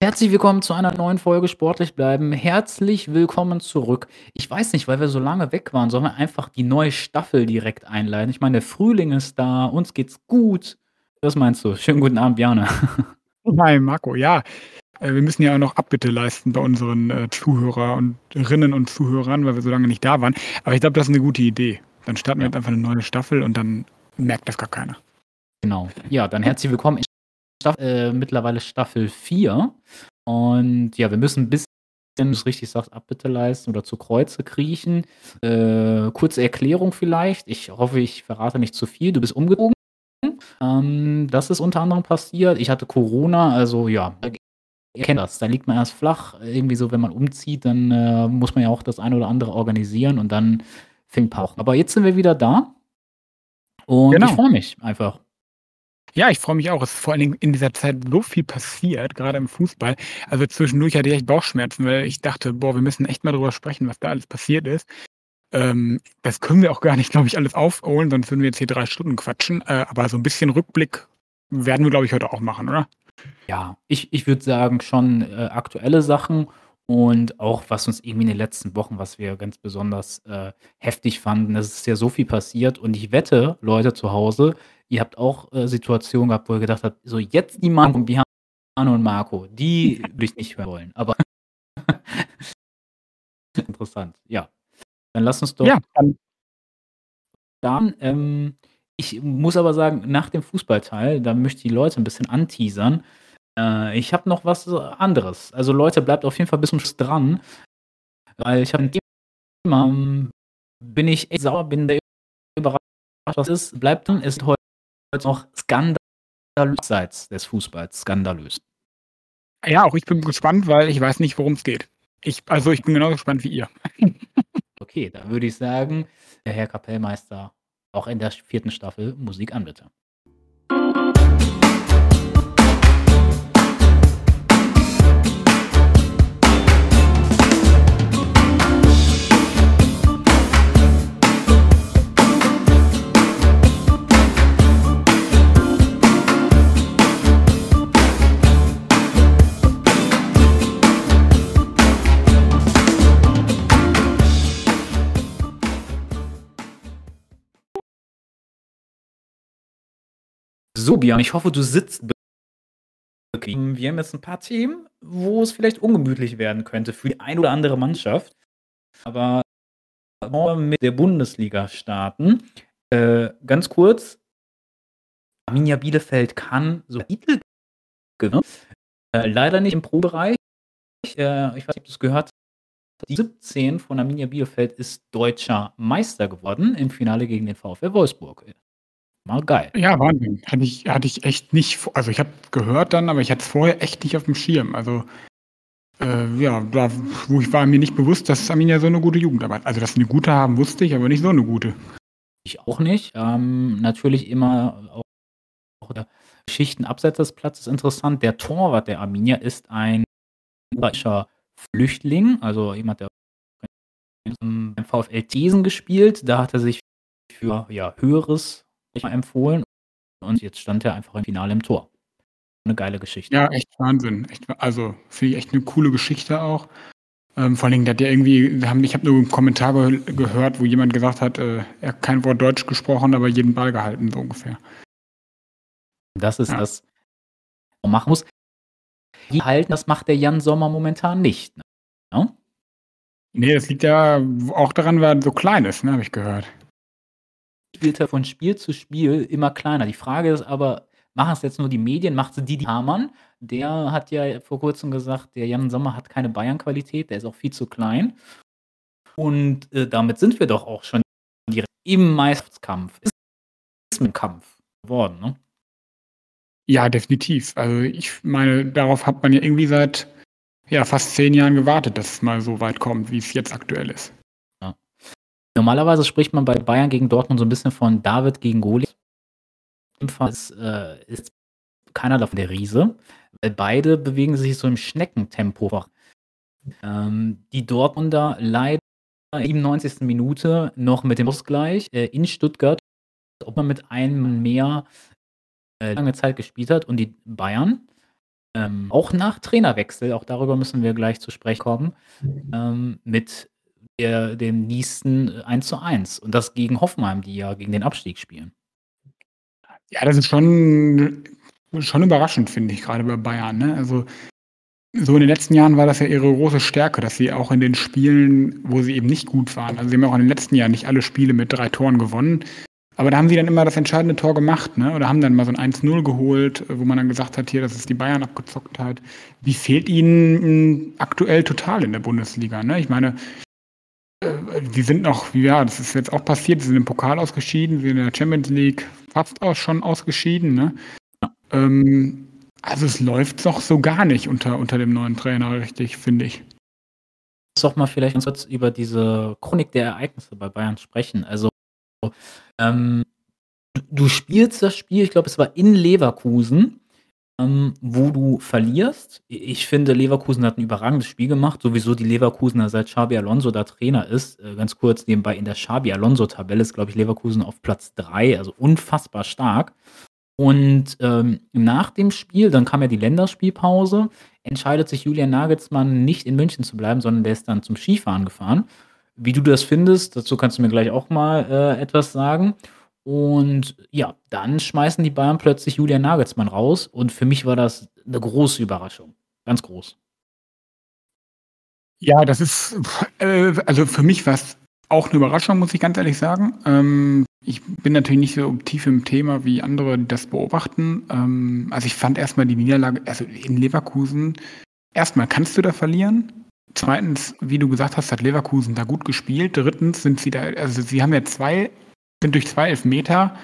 Herzlich willkommen zu einer neuen Folge Sportlich bleiben. Herzlich willkommen zurück. Ich weiß nicht, weil wir so lange weg waren, sollen wir einfach die neue Staffel direkt einleiten? Ich meine, der Frühling ist da, uns geht's gut. Was meinst du? Schönen guten Abend, Bjarne. Hi, Marco. Ja, äh, wir müssen ja auch noch Abbitte leisten bei unseren äh, Zuhörer und Rinnen und Zuhörern, weil wir so lange nicht da waren. Aber ich glaube, das ist eine gute Idee. Dann starten wir jetzt einfach eine neue Staffel und dann merkt das gar keiner. Genau. Ja, dann herzlich willkommen Staffel, äh, mittlerweile Staffel 4. Und ja, wir müssen ein bisschen, wenn du es richtig sagst, Abbitte leisten oder zu Kreuze kriechen. Äh, kurze Erklärung vielleicht. Ich hoffe, ich verrate nicht zu viel. Du bist umgezogen. Ähm, das ist unter anderem passiert. Ich hatte Corona, also ja, ihr kennt das. Da liegt man erst flach. Irgendwie so, wenn man umzieht, dann äh, muss man ja auch das eine oder andere organisieren und dann fängt Pauchen. Aber jetzt sind wir wieder da. Und Genau. ich freue mich einfach. Ja, ich freue mich auch. Es ist vor allen Dingen in dieser Zeit so viel passiert, gerade im Fußball. Also zwischendurch hatte ich echt Bauchschmerzen, weil ich dachte, boah, wir müssen echt mal drüber sprechen, was da alles passiert ist. Ähm, das können wir auch gar nicht, glaube ich, alles aufholen, sonst würden wir jetzt hier drei Stunden quatschen. Äh, aber so ein bisschen Rückblick werden wir, glaube ich, heute auch machen, oder? Ja, ich, ich würde sagen, schon äh, aktuelle Sachen und auch was uns irgendwie in den letzten Wochen, was wir ganz besonders äh, heftig fanden. Es ist ja so viel passiert und ich wette, Leute zu Hause, ihr habt auch äh, Situationen gehabt, wo ihr gedacht habt, so jetzt die Mann und Björn und Marco, die würde ich nicht hören wollen. Aber interessant, ja. Dann lass uns doch Ja, dann, dann, ähm, ich muss aber sagen, nach dem Fußballteil, da möchte ich die Leute ein bisschen anteasern. Äh, ich habe noch was anderes. Also Leute, bleibt auf jeden Fall bis zum Schluss dran, weil ich habe ein Thema, ähm, bin ich echt sauer, bin der überrascht, was ist. Bleibt dran, ist heute noch skandalös abseits des Fußballs, skandalös. ja, auch ich bin gespannt, weil ich weiß nicht, worum es geht. Ich, also ich bin genauso gespannt wie ihr. Okay, da würde ich sagen, der Herr Kapellmeister auch in der vierten Staffel Musik an, bitte. So, Björn, ich hoffe, du sitzt bequem. Wir haben jetzt ein paar Themen, wo es vielleicht ungemütlich werden könnte für die ein oder andere Mannschaft. Aber wollen wir mit der Bundesliga starten. Äh, ganz kurz: Arminia Bielefeld kann so Titel gewinnen. Äh, leider nicht im Pro-Bereich. Äh, ich weiß nicht, ob du es gehört. Die 17 von Arminia Bielefeld ist deutscher Meister geworden im Finale gegen den VfL Wolfsburg. Mal geil. Ja, Wahnsinn. Hatte ich, hatte ich echt nicht, also ich habe gehört dann, aber ich hatte es vorher echt nicht auf dem Schirm. Also, äh, ja, da, wo ich war mir nicht bewusst, dass Arminia so eine gute Jugendarbeit, also dass sie eine gute haben, wusste ich, aber nicht so eine gute. Ich auch nicht. Ähm, natürlich immer auch, auch der Geschichten abseits des Platzes interessant. Der Torwart der Arminia ist ein ukrainischer Flüchtling, also jemand, der beim VfL Thesen gespielt. Da hat er sich für ja, Höheres empfohlen und jetzt stand er einfach im Finale im Tor. Eine geile Geschichte. Ja, echt Wahnsinn. Echt, also finde ich echt eine coole Geschichte auch. Ähm, vor allen Dingen, der hat ja irgendwie, haben, ich habe nur einen Kommentar ge gehört, wo jemand gesagt hat, äh, er hat kein Wort Deutsch gesprochen, aber jeden Ball gehalten, so ungefähr. Das ist Ja. das, was man machen muss. Die halten, das macht der Jan Sommer momentan nicht. Ne? Nee, das liegt ja auch daran, weil er so klein ist, ne, habe ich gehört. Wird er von Spiel zu Spiel immer kleiner. Die Frage ist aber, machen es jetzt nur die Medien, macht es Didi Hamann? Der hat ja vor kurzem gesagt, der Jan Sommer hat keine Bayern-Qualität, der ist auch viel zu klein. Und äh, damit sind wir doch auch schon direkt im Meisterschaftskampf. Ist ein Kampf geworden, ne? Ja, definitiv. Also ich meine, darauf hat man ja irgendwie seit ja, fast zehn Jahren gewartet, dass es mal so weit kommt, wie es jetzt aktuell ist. Normalerweise spricht man bei Bayern gegen Dortmund so ein bisschen von David gegen Goliath. Im Fall ist, äh, ist keiner davon der Riese, weil beide bewegen sich so im Schneckentempo. Ähm, die Dortmunder leider in der 97. Minute noch mit dem Ausgleich äh, in Stuttgart, ob man mit einem mehr äh, lange Zeit gespielt hat und die Bayern ähm, auch nach Trainerwechsel, auch darüber müssen wir gleich zu sprechen kommen, ähm, mit der, dem nächsten 1 zu 1. Und das gegen Hoffenheim, die ja gegen den Abstieg spielen. Ja, das ist schon, schon überraschend, finde ich, gerade bei Bayern. Ne? Also so in den letzten Jahren war das ja ihre große Stärke, dass sie auch in den Spielen, wo sie eben nicht gut waren, also sie haben auch in den letzten Jahren nicht alle Spiele mit drei Toren gewonnen, aber da haben sie dann immer das entscheidende Tor gemacht, ne? Oder haben dann mal so ein 1-0 geholt, wo man dann gesagt hat, hier, das ist die Bayern abgezocktheit. Wie fehlt ihnen aktuell total in der Bundesliga, ne? Ich meine, die sind noch, ja, das ist jetzt auch passiert, sie sind im Pokal ausgeschieden, sie sind in der Champions League fast auch schon ausgeschieden, ne? Ähm, also es läuft doch so gar nicht unter, unter dem neuen Trainer, richtig, finde ich. Lass doch mal vielleicht ganz kurz über diese Chronik der Ereignisse bei Bayern sprechen. Also ähm, du spielst das Spiel, ich glaube, es war in Leverkusen, ähm, wo du verlierst. Ich finde, Leverkusen hat ein überragendes Spiel gemacht. Sowieso die Leverkusener, seit Xabi Alonso da Trainer ist. Äh, ganz kurz nebenbei, in der Xabi Alonso-Tabelle ist, glaube ich, Leverkusen auf Platz 3, also unfassbar stark. Und ähm, nach dem Spiel, dann kam ja die Länderspielpause, entscheidet sich Julian Nagelsmann nicht in München zu bleiben, sondern der ist dann zum Skifahren gefahren. Wie du das findest, dazu kannst du mir gleich auch mal äh, etwas sagen. Und ja, dann schmeißen die Bayern plötzlich Julian Nagelsmann raus. Und für mich war das eine große Überraschung. Ganz groß. Ja, das ist, äh, also für mich war es auch eine Überraschung, muss ich ganz ehrlich sagen. Ähm, ich bin natürlich nicht so tief im Thema wie andere, die das beobachten. Ähm, also ich fand erstmal die Niederlage, also in Leverkusen, erstmal kannst du da verlieren. Zweitens, wie du gesagt hast, hat Leverkusen da gut gespielt. Drittens sind sie da, also sie haben ja zwei, sind durch zwei Elfmeter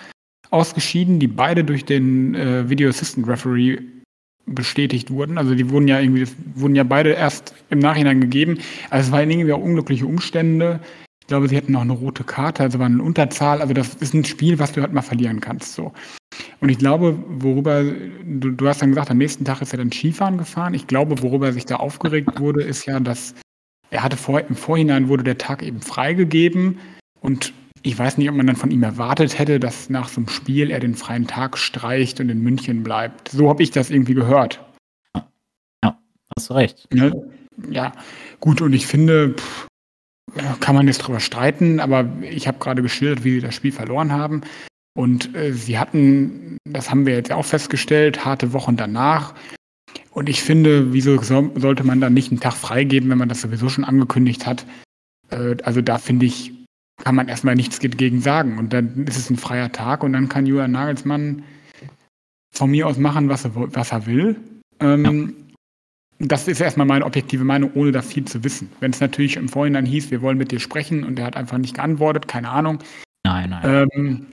ausgeschieden, die beide durch den äh, Video Assistant Referee bestätigt wurden. Also die wurden ja irgendwie, wurden ja beide erst im Nachhinein gegeben. Also es waren irgendwie auch unglückliche Umstände. Ich glaube, sie hätten noch eine rote Karte, also war eine Unterzahl. Also das ist ein Spiel, was du halt mal verlieren kannst. So. Und ich glaube, worüber, du, du hast dann gesagt, am nächsten Tag ist er dann Skifahren gefahren. Ich glaube, worüber er sich da aufgeregt wurde, ist ja, dass er hatte vor, im Vorhinein wurde der Tag eben freigegeben und ich weiß nicht, ob man dann von ihm erwartet hätte, dass nach so einem Spiel er den freien Tag streicht und in München bleibt. So habe ich das irgendwie gehört. Ja, hast du recht. Ja, ne? ja. gut, und ich finde, pff, kann man jetzt drüber streiten, aber ich habe gerade geschildert, wie sie das Spiel verloren haben. Und äh, sie hatten, das haben wir jetzt auch festgestellt, harte Wochen danach. Und ich finde, wieso so, sollte man dann nicht einen Tag freigeben, wenn man das sowieso schon angekündigt hat? Äh, also da finde ich, kann man erstmal nichts dagegen sagen. Und dann ist es ein freier Tag und dann kann Julian Nagelsmann von mir aus machen, was er, was er will. Ähm, das ist erstmal meine objektive Meinung, ohne da viel zu wissen. Wenn es natürlich im Vorhinein hieß, wir wollen mit dir sprechen und er hat einfach nicht geantwortet, keine Ahnung. Nein, nein. Ähm,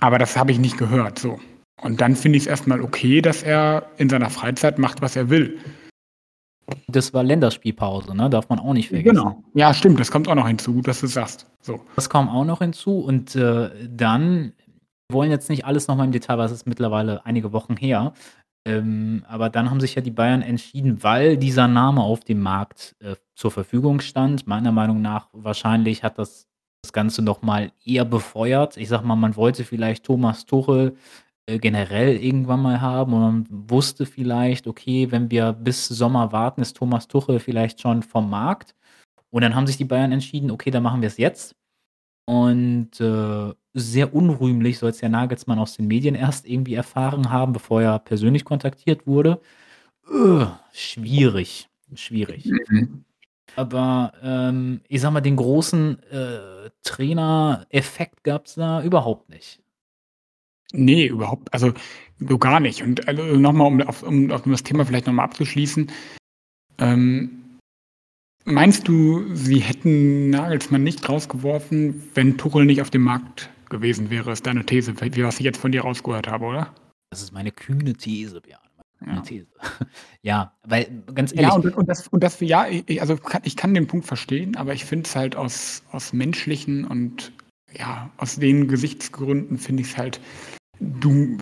aber das habe ich nicht gehört. So. Und dann finde ich es erstmal okay, dass er in seiner Freizeit macht, was er will. Das war Länderspielpause, ne? Darf man auch nicht vergessen. Genau. Ja, stimmt, das kommt auch noch hinzu, dass du sagst. So. Das kommt auch noch hinzu. Und äh, dann, wir wollen jetzt nicht alles nochmal im Detail, weil es ist mittlerweile einige Wochen her. Ähm, aber dann haben sich ja die Bayern entschieden, weil dieser Name auf dem Markt äh, zur Verfügung stand. Meiner Meinung nach wahrscheinlich hat das das Ganze noch mal eher befeuert. Ich sag mal, man wollte vielleicht Thomas Tuchel äh, generell irgendwann mal haben und man wusste vielleicht, okay, wenn wir bis Sommer warten, ist Thomas Tuchel vielleicht schon vom Markt. Und dann haben sich die Bayern entschieden, okay, dann machen wir es jetzt. Und äh, sehr unrühmlich soll es ja Nagelsmann aus den Medien erst irgendwie erfahren haben, bevor er persönlich kontaktiert wurde. Uh, schwierig, schwierig. Mhm. Aber ähm, ich sag mal, den großen äh, Trainer-Effekt gab es da überhaupt nicht. Nee, überhaupt, also so gar nicht. Und also, nochmal, um, auf, um, um das Thema vielleicht nochmal abzuschließen. Ähm, Meinst du, sie hätten Nagelsmann nicht rausgeworfen, wenn Tuchel nicht auf dem Markt gewesen wäre? Ist deine These, wie was ich jetzt von dir rausgehört habe, oder? Das ist meine kühne These, Björn. Meine ja. These. ja, weil ganz ehrlich. Ja, und, und, das, und das, ja, also ich kann den Punkt verstehen, aber ich finde es halt aus, aus menschlichen und ja, aus den Gesichtsgründen finde ich es halt, du,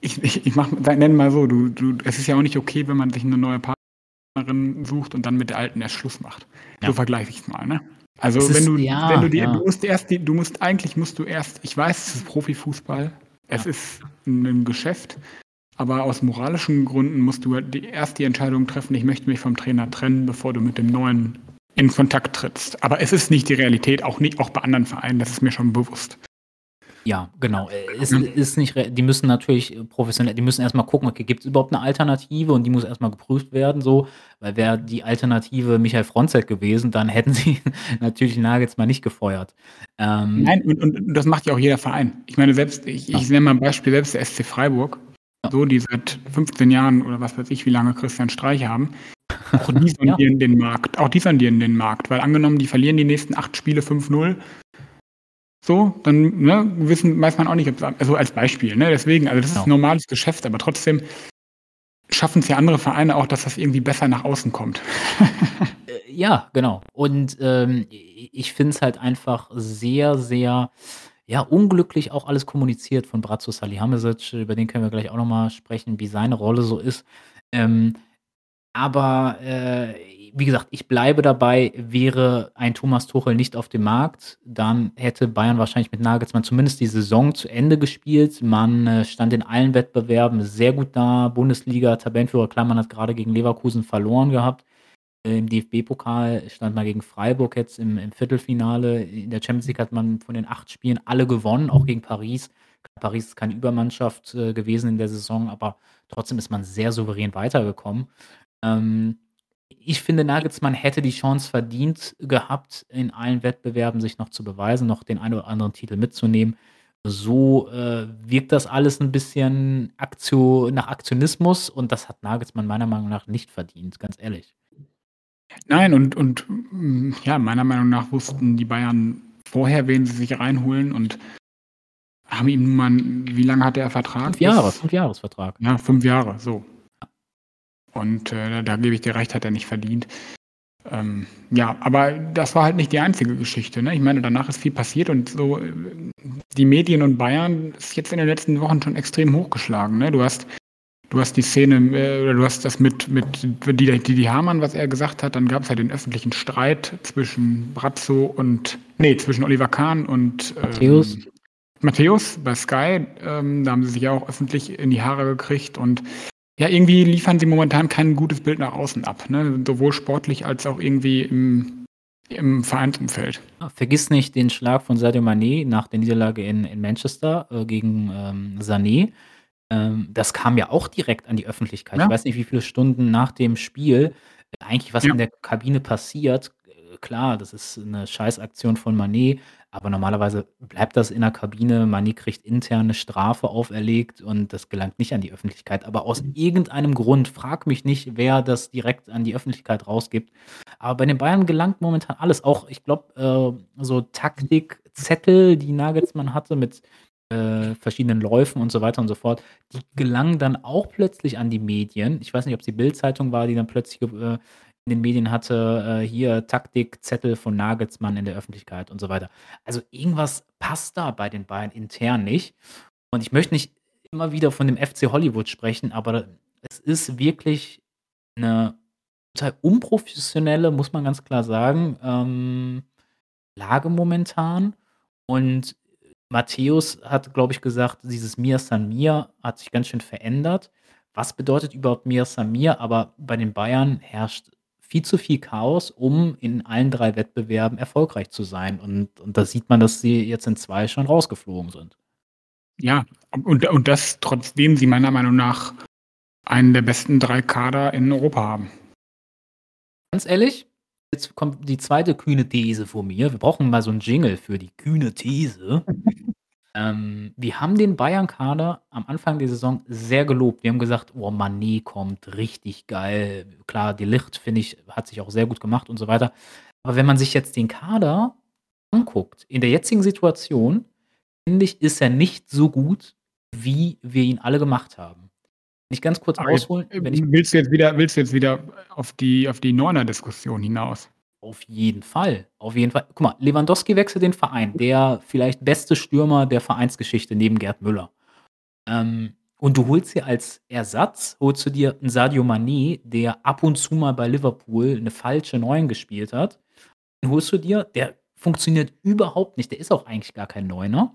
ich, ich, ich mach, nenn mal so, du, du, es ist ja auch nicht okay, wenn man sich eine neue Partnerin sucht und dann mit der alten erst Schluss macht. Ja. So vergleiche ich es mal, ne? Also es wenn du, ja, wenn du die, ja. du musst erst, die, du musst eigentlich musst du erst, ich weiß, es ist Profifußball, es ist ein Geschäft, aber aus moralischen Gründen musst du halt die, erst die Entscheidung treffen, ich möchte mich vom Trainer trennen, bevor du mit dem neuen in Kontakt trittst. Aber es ist nicht die Realität, auch nicht auch bei anderen Vereinen, das ist mir schon bewusst. Ja, genau. Äh, es ist nicht, die müssen natürlich professionell, die müssen erstmal gucken, okay, gibt es überhaupt eine Alternative und die muss erstmal geprüft werden, so, weil wäre die Alternative Michael Fronzek gewesen, dann hätten sie natürlich Nagelsmann nicht gefeuert. Ähm, Nein, und, und, das macht ja auch jeder Verein. Ich meine, selbst, ich, ich nenne mal ein Beispiel, selbst der SC Freiburg, ja. so, die seit 15 Jahren oder was weiß ich, wie lange Christian Streich haben, auch die sondieren ja. den Markt, auch die sondieren den Markt, weil angenommen, die verlieren die nächsten acht Spiele 5-0, so, dann ne, wissen, weiß man auch nicht, ob, also als Beispiel, ne, deswegen, also das ist genau. normales Geschäft, aber trotzdem schaffen es ja andere Vereine auch, dass das irgendwie besser nach außen kommt. Äh, ja, genau. Und ähm, ich finde es halt einfach sehr, sehr ja, unglücklich auch alles kommuniziert von Bratzo Salihamidzic, über den können wir gleich auch nochmal sprechen, wie seine Rolle so ist. Ähm, aber äh, wie gesagt, ich bleibe dabei, wäre ein Thomas Tuchel nicht auf dem Markt, dann hätte Bayern wahrscheinlich mit Nagelsmann zumindest die Saison zu Ende gespielt. Man äh, stand in allen Wettbewerben sehr gut da. Bundesliga, Tabellenführer Klammern hat gerade gegen Leverkusen verloren gehabt. Äh, Im DFB-Pokal stand man gegen Freiburg jetzt im, im, Viertelfinale. In der Champions League hat man von den acht Spielen alle gewonnen, auch gegen Paris. Paris ist keine Übermannschaft äh, gewesen in der Saison, aber trotzdem ist man sehr souverän weitergekommen. Ähm, ich finde, Nagelsmann hätte die Chance verdient gehabt, in allen Wettbewerben sich noch zu beweisen, noch den einen oder anderen Titel mitzunehmen. So äh, wirkt das alles ein bisschen Aktio nach Aktionismus und das hat Nagelsmann meiner Meinung nach nicht verdient, ganz ehrlich. Nein, und, und mm, ja, meiner Meinung nach wussten die Bayern vorher, wen sie sich reinholen und haben ihm nun mal, wie lange hat er Vertrag? Fünf Jahre, fünf Jahresvertrag. Ja, fünf Jahre, so. Und äh, da gebe ich dir recht, hat er nicht verdient. Ähm, ja, aber das war halt nicht die einzige Geschichte. Ne? Ich meine, danach ist viel passiert und so äh, die Medien und Bayern ist jetzt in den letzten Wochen schon extrem hochgeschlagen. Ne? Du hast du hast die Szene, äh, oder du hast das mit, mit Didi, Didi Hamann, was er gesagt hat, dann gab es ja den öffentlichen Streit zwischen Brazzo und, nee, zwischen Oliver Kahn und ähm, Matthäus. Matthäus bei Sky, ähm, da haben sie sich ja auch öffentlich in die Haare gekriegt und ja, irgendwie liefern sie momentan kein gutes Bild nach außen ab, ne? sowohl sportlich als auch irgendwie im, im Vereinsumfeld. Vergiss nicht den Schlag von Sadio Mané nach der Niederlage in, in Manchester äh, gegen ähm, Sané. Ähm, das kam ja auch direkt an die Öffentlichkeit. Ja. Ich weiß nicht, wie viele Stunden nach dem Spiel äh, eigentlich was ja. in der Kabine passiert. Äh, klar, das ist eine Scheißaktion von Mané, aber normalerweise bleibt das in der Kabine. Mané kriegt interne Strafe auferlegt und das gelangt nicht an die Öffentlichkeit. Aber aus mhm. irgendeinem Grund, frag mich nicht, wer das direkt an die Öffentlichkeit rausgibt. Aber bei den Bayern gelangt momentan alles. Auch, ich glaube, äh, so Taktikzettel, die Nagelsmann hatte mit äh, verschiedenen Läufen und so weiter und so fort, die gelangen dann auch plötzlich an die Medien. Ich weiß nicht, ob es die Bildzeitung war, die dann plötzlich äh, in den Medien hatte, äh, hier Taktikzettel von Nagelsmann in der Öffentlichkeit und so weiter. Also irgendwas passt da bei den Bayern intern nicht. Und ich möchte nicht immer wieder von dem FC Hollywood sprechen, aber es ist wirklich eine total unprofessionelle, muss man ganz klar sagen, ähm, Lage momentan. Und Matthäus hat, glaube ich, gesagt, dieses Mir San Mir hat sich ganz schön verändert. Was bedeutet überhaupt Mir San Mir? Aber bei den Bayern herrscht viel zu viel Chaos, um in allen drei Wettbewerben erfolgreich zu sein. Und, und da sieht man, dass sie jetzt in zwei schon rausgeflogen sind. Ja, und, und das trotzdem sie meiner Meinung nach einen der besten drei Kader in Europa haben. Ganz ehrlich, jetzt kommt die zweite kühne These von mir. Wir brauchen mal so einen Jingle für die kühne These. Ähm, wir haben den Bayern-Kader am Anfang der Saison sehr gelobt. Wir haben gesagt, oh, Mané kommt richtig geil. Klar, die Licht, finde ich, hat sich auch sehr gut gemacht und so weiter. Aber wenn man sich jetzt den Kader anguckt, in der jetzigen Situation, finde ich, ist er nicht so gut, wie wir ihn alle gemacht haben. Wenn ich ganz kurz Aber ausholen. Wenn ich, willst, du jetzt wieder, willst du jetzt wieder auf die, auf die Neuner-Diskussion hinaus? Auf jeden Fall. Auf jeden Fall. Guck mal, Lewandowski wechselt den Verein. Der vielleicht beste Stürmer der Vereinsgeschichte neben Gerd Müller. Ähm, und du holst dir als Ersatz, holst du dir einen Sadio Mané, der ab und zu mal bei Liverpool eine falsche Neun gespielt hat. Den holst du dir, der funktioniert überhaupt nicht. Der ist auch eigentlich gar kein Neuner.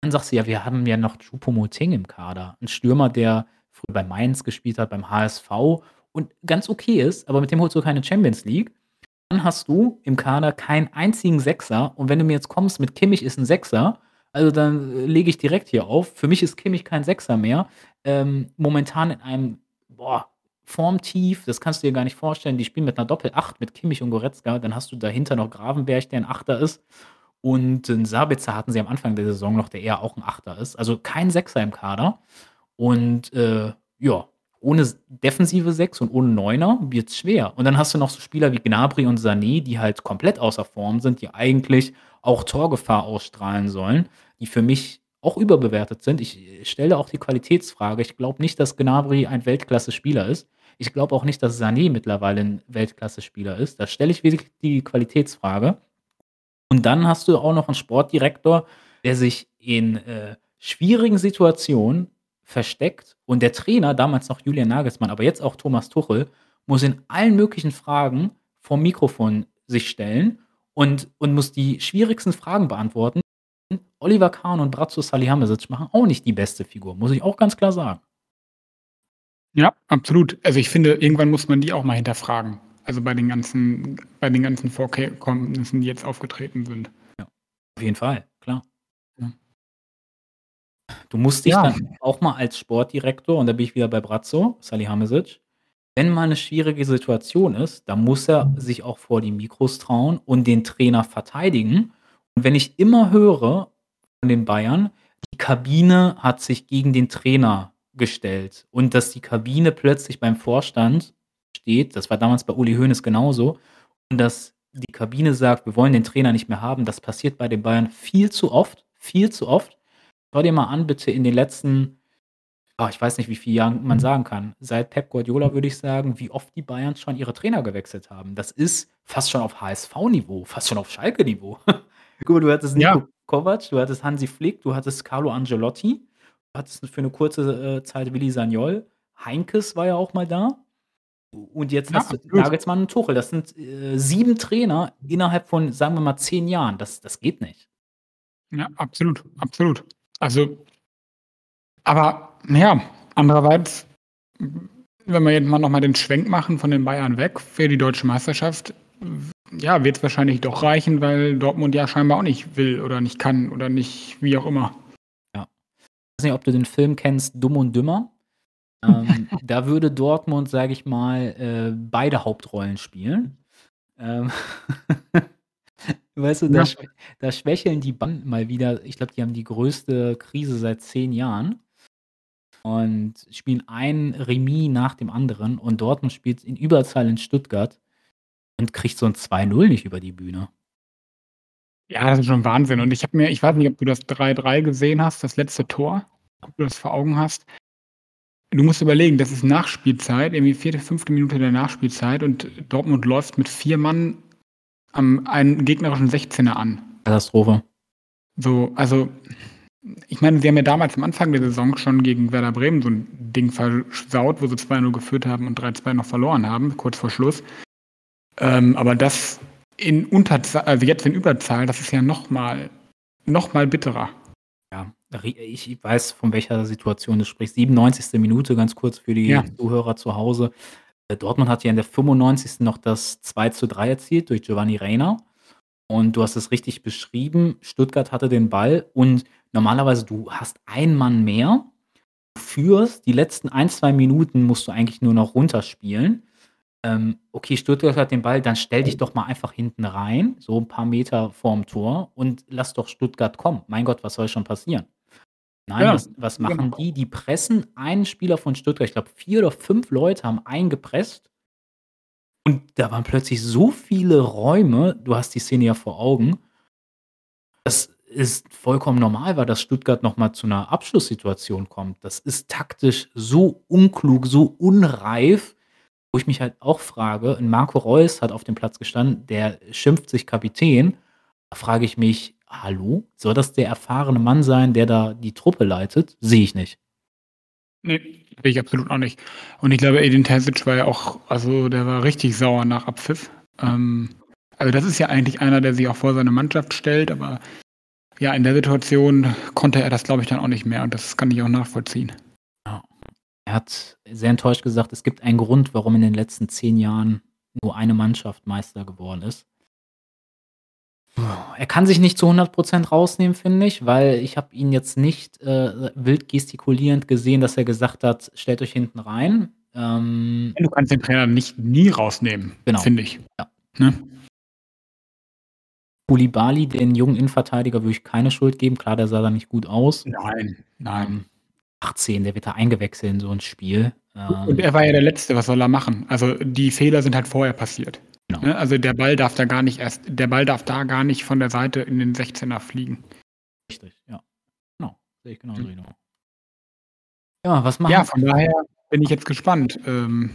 Dann sagst du, ja, wir haben ja noch Choupo-Moting im Kader. Ein Stürmer, der früher bei Mainz gespielt hat, beim HSV und ganz okay ist, aber mit dem holst du keine Champions League. Dann hast du im Kader keinen einzigen Sechser und wenn du mir jetzt kommst mit Kimmich ist ein Sechser, also dann äh, lege ich direkt hier auf. Für mich ist Kimmich kein Sechser mehr. Ähm, momentan in einem, boah, Formtief, das kannst du dir gar nicht vorstellen. Die spielen mit einer Doppel-8 mit Kimmich und Goretzka. Dann hast du dahinter noch Gravenberg, der ein Achter ist. Und einen Sabitzer hatten sie am Anfang der Saison noch, der eher auch ein Achter ist. Also kein Sechser im Kader. Und äh, ja, ohne defensive Sechs und ohne Neuner wird es schwer. Und dann hast du noch so Spieler wie Gnabry und Sané, die halt komplett außer Form sind, die eigentlich auch Torgefahr ausstrahlen sollen, die für mich auch überbewertet sind. Ich stelle auch die Qualitätsfrage. Ich glaube nicht, dass Gnabry ein Weltklasse-Spieler ist. Ich glaube auch nicht, dass Sané mittlerweile ein Weltklasse-Spieler ist. Da stelle ich wirklich die Qualitätsfrage. Und dann hast du auch noch einen Sportdirektor, der sich in äh, schwierigen Situationen versteckt. Und der Trainer, damals noch Julian Nagelsmann, aber jetzt auch Thomas Tuchel, muss in allen möglichen Fragen vom Mikrofon sich stellen und, und muss die schwierigsten Fragen beantworten. Oliver Kahn und Bratzo Salihamidzic machen auch nicht die beste Figur, muss ich auch ganz klar sagen. Ja, absolut. Also ich finde, irgendwann muss man die auch mal hinterfragen. Also bei den ganzen, bei den ganzen Vorkommnissen, die jetzt aufgetreten sind. Ja, auf jeden Fall, klar. Du musst dich ja. dann auch mal als Sportdirektor, und da bin ich wieder bei Brazzo, Salihamidzic, wenn mal eine schwierige Situation ist, dann muss er sich auch vor die Mikros trauen und den Trainer verteidigen. Und wenn ich immer höre von den Bayern, die Kabine hat sich gegen den Trainer gestellt und dass die Kabine plötzlich beim Vorstand steht, das war damals bei Uli Hoeneß genauso, und dass die Kabine sagt, wir wollen den Trainer nicht mehr haben, das passiert bei den Bayern viel zu oft, viel zu oft. Schau dir mal an, bitte in den letzten, oh, ich weiß nicht, wie viele Jahren man sagen kann, seit Pep Guardiola würde ich sagen, wie oft die Bayern schon ihre Trainer gewechselt haben. Das ist fast schon auf HSV-Niveau, fast schon auf Schalke-Niveau. Guck du hattest Nico ja. Kovac, du hattest Hansi Flick, du hattest Carlo Angelotti, hattest für eine kurze äh, Zeit Willi Sagnol. Heinkes war ja auch mal da. Und jetzt ja, hast du Nagelsmann und Tuchel. Das sind äh, sieben Trainer innerhalb von, sagen wir mal, zehn Jahren. Das, das geht nicht. Ja, absolut, absolut. Also, aber naja, andererseits, wenn wir jetzt mal nochmal den Schwenk machen von den Bayern weg für die deutsche Meisterschaft, ja, wird es wahrscheinlich doch reichen, weil Dortmund ja scheinbar auch nicht will oder nicht kann oder nicht, wie auch immer weiß nicht, ob du den Film kennst, Dumm und Dümmer. Ähm, da würde Dortmund, sage ich mal, äh, beide Hauptrollen spielen. Ähm, weißt du, da, ja. da, schwächeln die Banden mal wieder. Ich glaube, die haben die größte Krise seit zehn Jahren und spielen ein Remis nach dem anderen. Und Dortmund spielt in Überzahl in Stuttgart und kriegt so ein 2-0 nicht über die Bühne. Ja, das ist schon Wahnsinn. Und ich habe mir, ich weiß nicht, ob du das 3-3 gesehen hast, das letzte Tor, ob du das vor Augen hast. Du musst überlegen, das ist Nachspielzeit, irgendwie vierte, fünfte Minute der Nachspielzeit und Dortmund läuft mit vier Mann am einen gegnerischen 16er an. Katastrophe. So, also, ich meine, sie haben ja damals am Anfang der Saison schon gegen Werder Bremen so ein Ding versaut, wo sie 2-0 geführt haben und 3-2 noch verloren haben, kurz vor Schluss. Ähm, aber das in Unterzahl, also jetzt in Überzahl, das ist ja nochmal noch mal bitterer. Ja, ich weiß, von welcher Situation du sprichst. 97. Minute, ganz kurz für die ja. Zuhörer zu Hause. Äh, Dortmund hat ja in der 95. noch das 2 zu 3 erzielt durch Giovanni Reina. Und du hast es richtig beschrieben. Stuttgart hatte den Ball und normalerweise du hast einen Mann mehr. Du führst die letzten ein, zwei Minuten musst du eigentlich nur noch runterspielen ähm, okay, Stuttgart hat den Ball, dann stell dich doch mal einfach hinten rein, so ein paar Meter vorm Tor und lass doch Stuttgart kommen. Mein Gott, was soll schon passieren? Nein, ja, was, was, machen genau. die? Die pressen einen Spieler von Stuttgart, ich glaube, vier oder fünf Leute haben eingepresst. Und da waren plötzlich so viele Räume, du hast die Szene ja vor Augen. Das ist vollkommen normal, weil das Stuttgart nochmal zu einer Abschlusssituation kommt. Das ist taktisch so unklug, so unreif wo ich mich halt auch frage, Marco Reus hat auf dem Platz gestanden, der schimpft sich Kapitän. Da frage ich mich, hallo, soll das der erfahrene Mann sein, der da die Truppe leitet? Sehe ich nicht. Nee, sehe ich absolut auch nicht. Und ich glaube, Edin Terzic war ja auch, also der war richtig sauer nach Abpfiff. Ähm, also das ist ja eigentlich einer, der sich auch vor seine Mannschaft stellt, aber ja, in der Situation konnte er das, glaube ich, dann auch nicht mehr und das kann ich auch nachvollziehen. Er hat sehr enttäuscht gesagt, es gibt einen Grund, warum in den letzten 10 Jahren nur eine Mannschaft Meister geworden ist. Er kann sich nicht zu 100% rausnehmen, finde ich, weil ich habe ihn jetzt nicht, äh, wild gestikulierend gesehen, dass er gesagt hat: „Stellt euch hinten rein.“ Ähm Du kannst den Trainer nicht nie rausnehmen, Genau. finde ich. Ja. Ne? Koulibaly, den jungen Innenverteidiger, würde ich keine Schuld geben. Klar, der sah da nicht gut aus. Nein, nein. Ähm, 18, der wird da eingewechselt in so 'n Spiel. Und Ähm er war ja der Letzte, was soll er machen? Also, die Fehler sind halt vorher passiert. Genau. Ne? Also, der Ball darf da gar nicht erst der Ball darf da gar nicht von der Seite in den 16er fliegen. Richtig, ja. Genau, sehe ich genauso Mhm. wie du. Ja, was machen Ja, von daher bin ich jetzt gespannt. Ähm,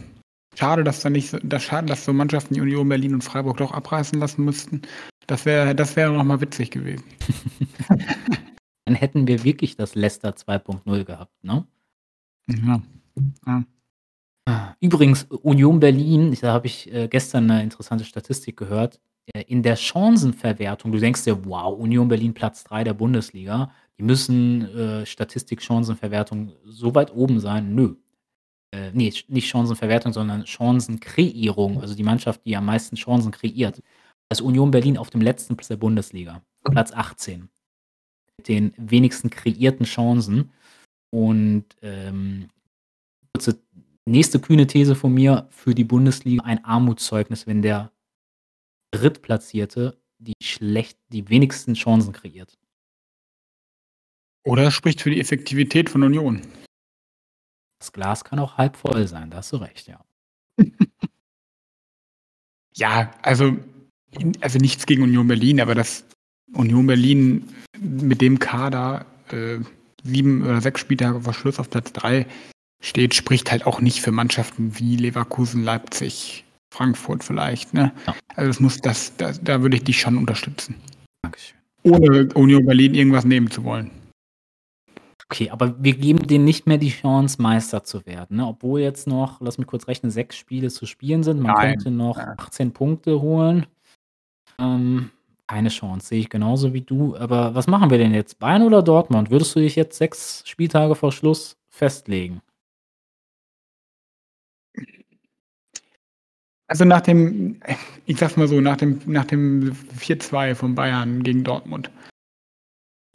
schade, dass da nicht so das schade, dass so Mannschaften wie Union Berlin und Freiburg doch abreißen lassen mussten. Das wäre das wäre noch mal witzig gewesen. Dann hätten wir wirklich das Leicester 2.0 gehabt, ne? Ja. Ja. Übrigens, Union Berlin, da habe ich, äh, gestern 'ne interessante Statistik gehört. Äh, in der Chancenverwertung du denkst dir: „Wow, Union Berlin Platz 3 der Bundesliga. Die müssen, äh, Statistik Chancenverwertung so weit oben sein.“ Nö. Äh, ne, nicht Chancenverwertung, sondern Chancenkreierung, also die Mannschaft, die am meisten Chancen kreiert. Ist Union Berlin auf dem letzten Platz der Bundesliga, Platz 18. Mit den wenigsten kreierten Chancen. Und, ähm, kurze nächste kühne These von mir für die Bundesliga ein Armutszeugnis, wenn der Drittplatzierte die schlecht die wenigsten Chancen kreiert. Oder spricht für die Effektivität von Union. Das Glas kann auch halb voll sein, da hast du recht, ja. Ja, also also nichts gegen Union Berlin, aber dass Union Berlin mit dem Kader, äh, 7 oder 6 Spieltage vor Schluss auf Platz 3 steht, spricht halt auch nicht für Mannschaften wie Leverkusen, Leipzig, Frankfurt vielleicht, ne? Ja. Also das muss das da da würde ich dich schon unterstützen. Dankeschön. Ohne Union Berlin irgendwas nehmen zu wollen. Okay, aber wir geben denen nicht mehr die Chance, Meister zu werden, ne? Obwohl jetzt noch, lass mich kurz rechnen, 6 Spiele zu spielen sind. Man Nein, könnte noch nein. 18 Punkte holen. Ähm, keine Chance, sehe ich genauso wie du. Aber was machen wir denn jetzt? Bayern oder Dortmund? Würdest du dich jetzt 6 Spieltage vor Schluss festlegen? Also nach dem ich sage es mal so, nach dem nach dem 4:2 von Bayern gegen Dortmund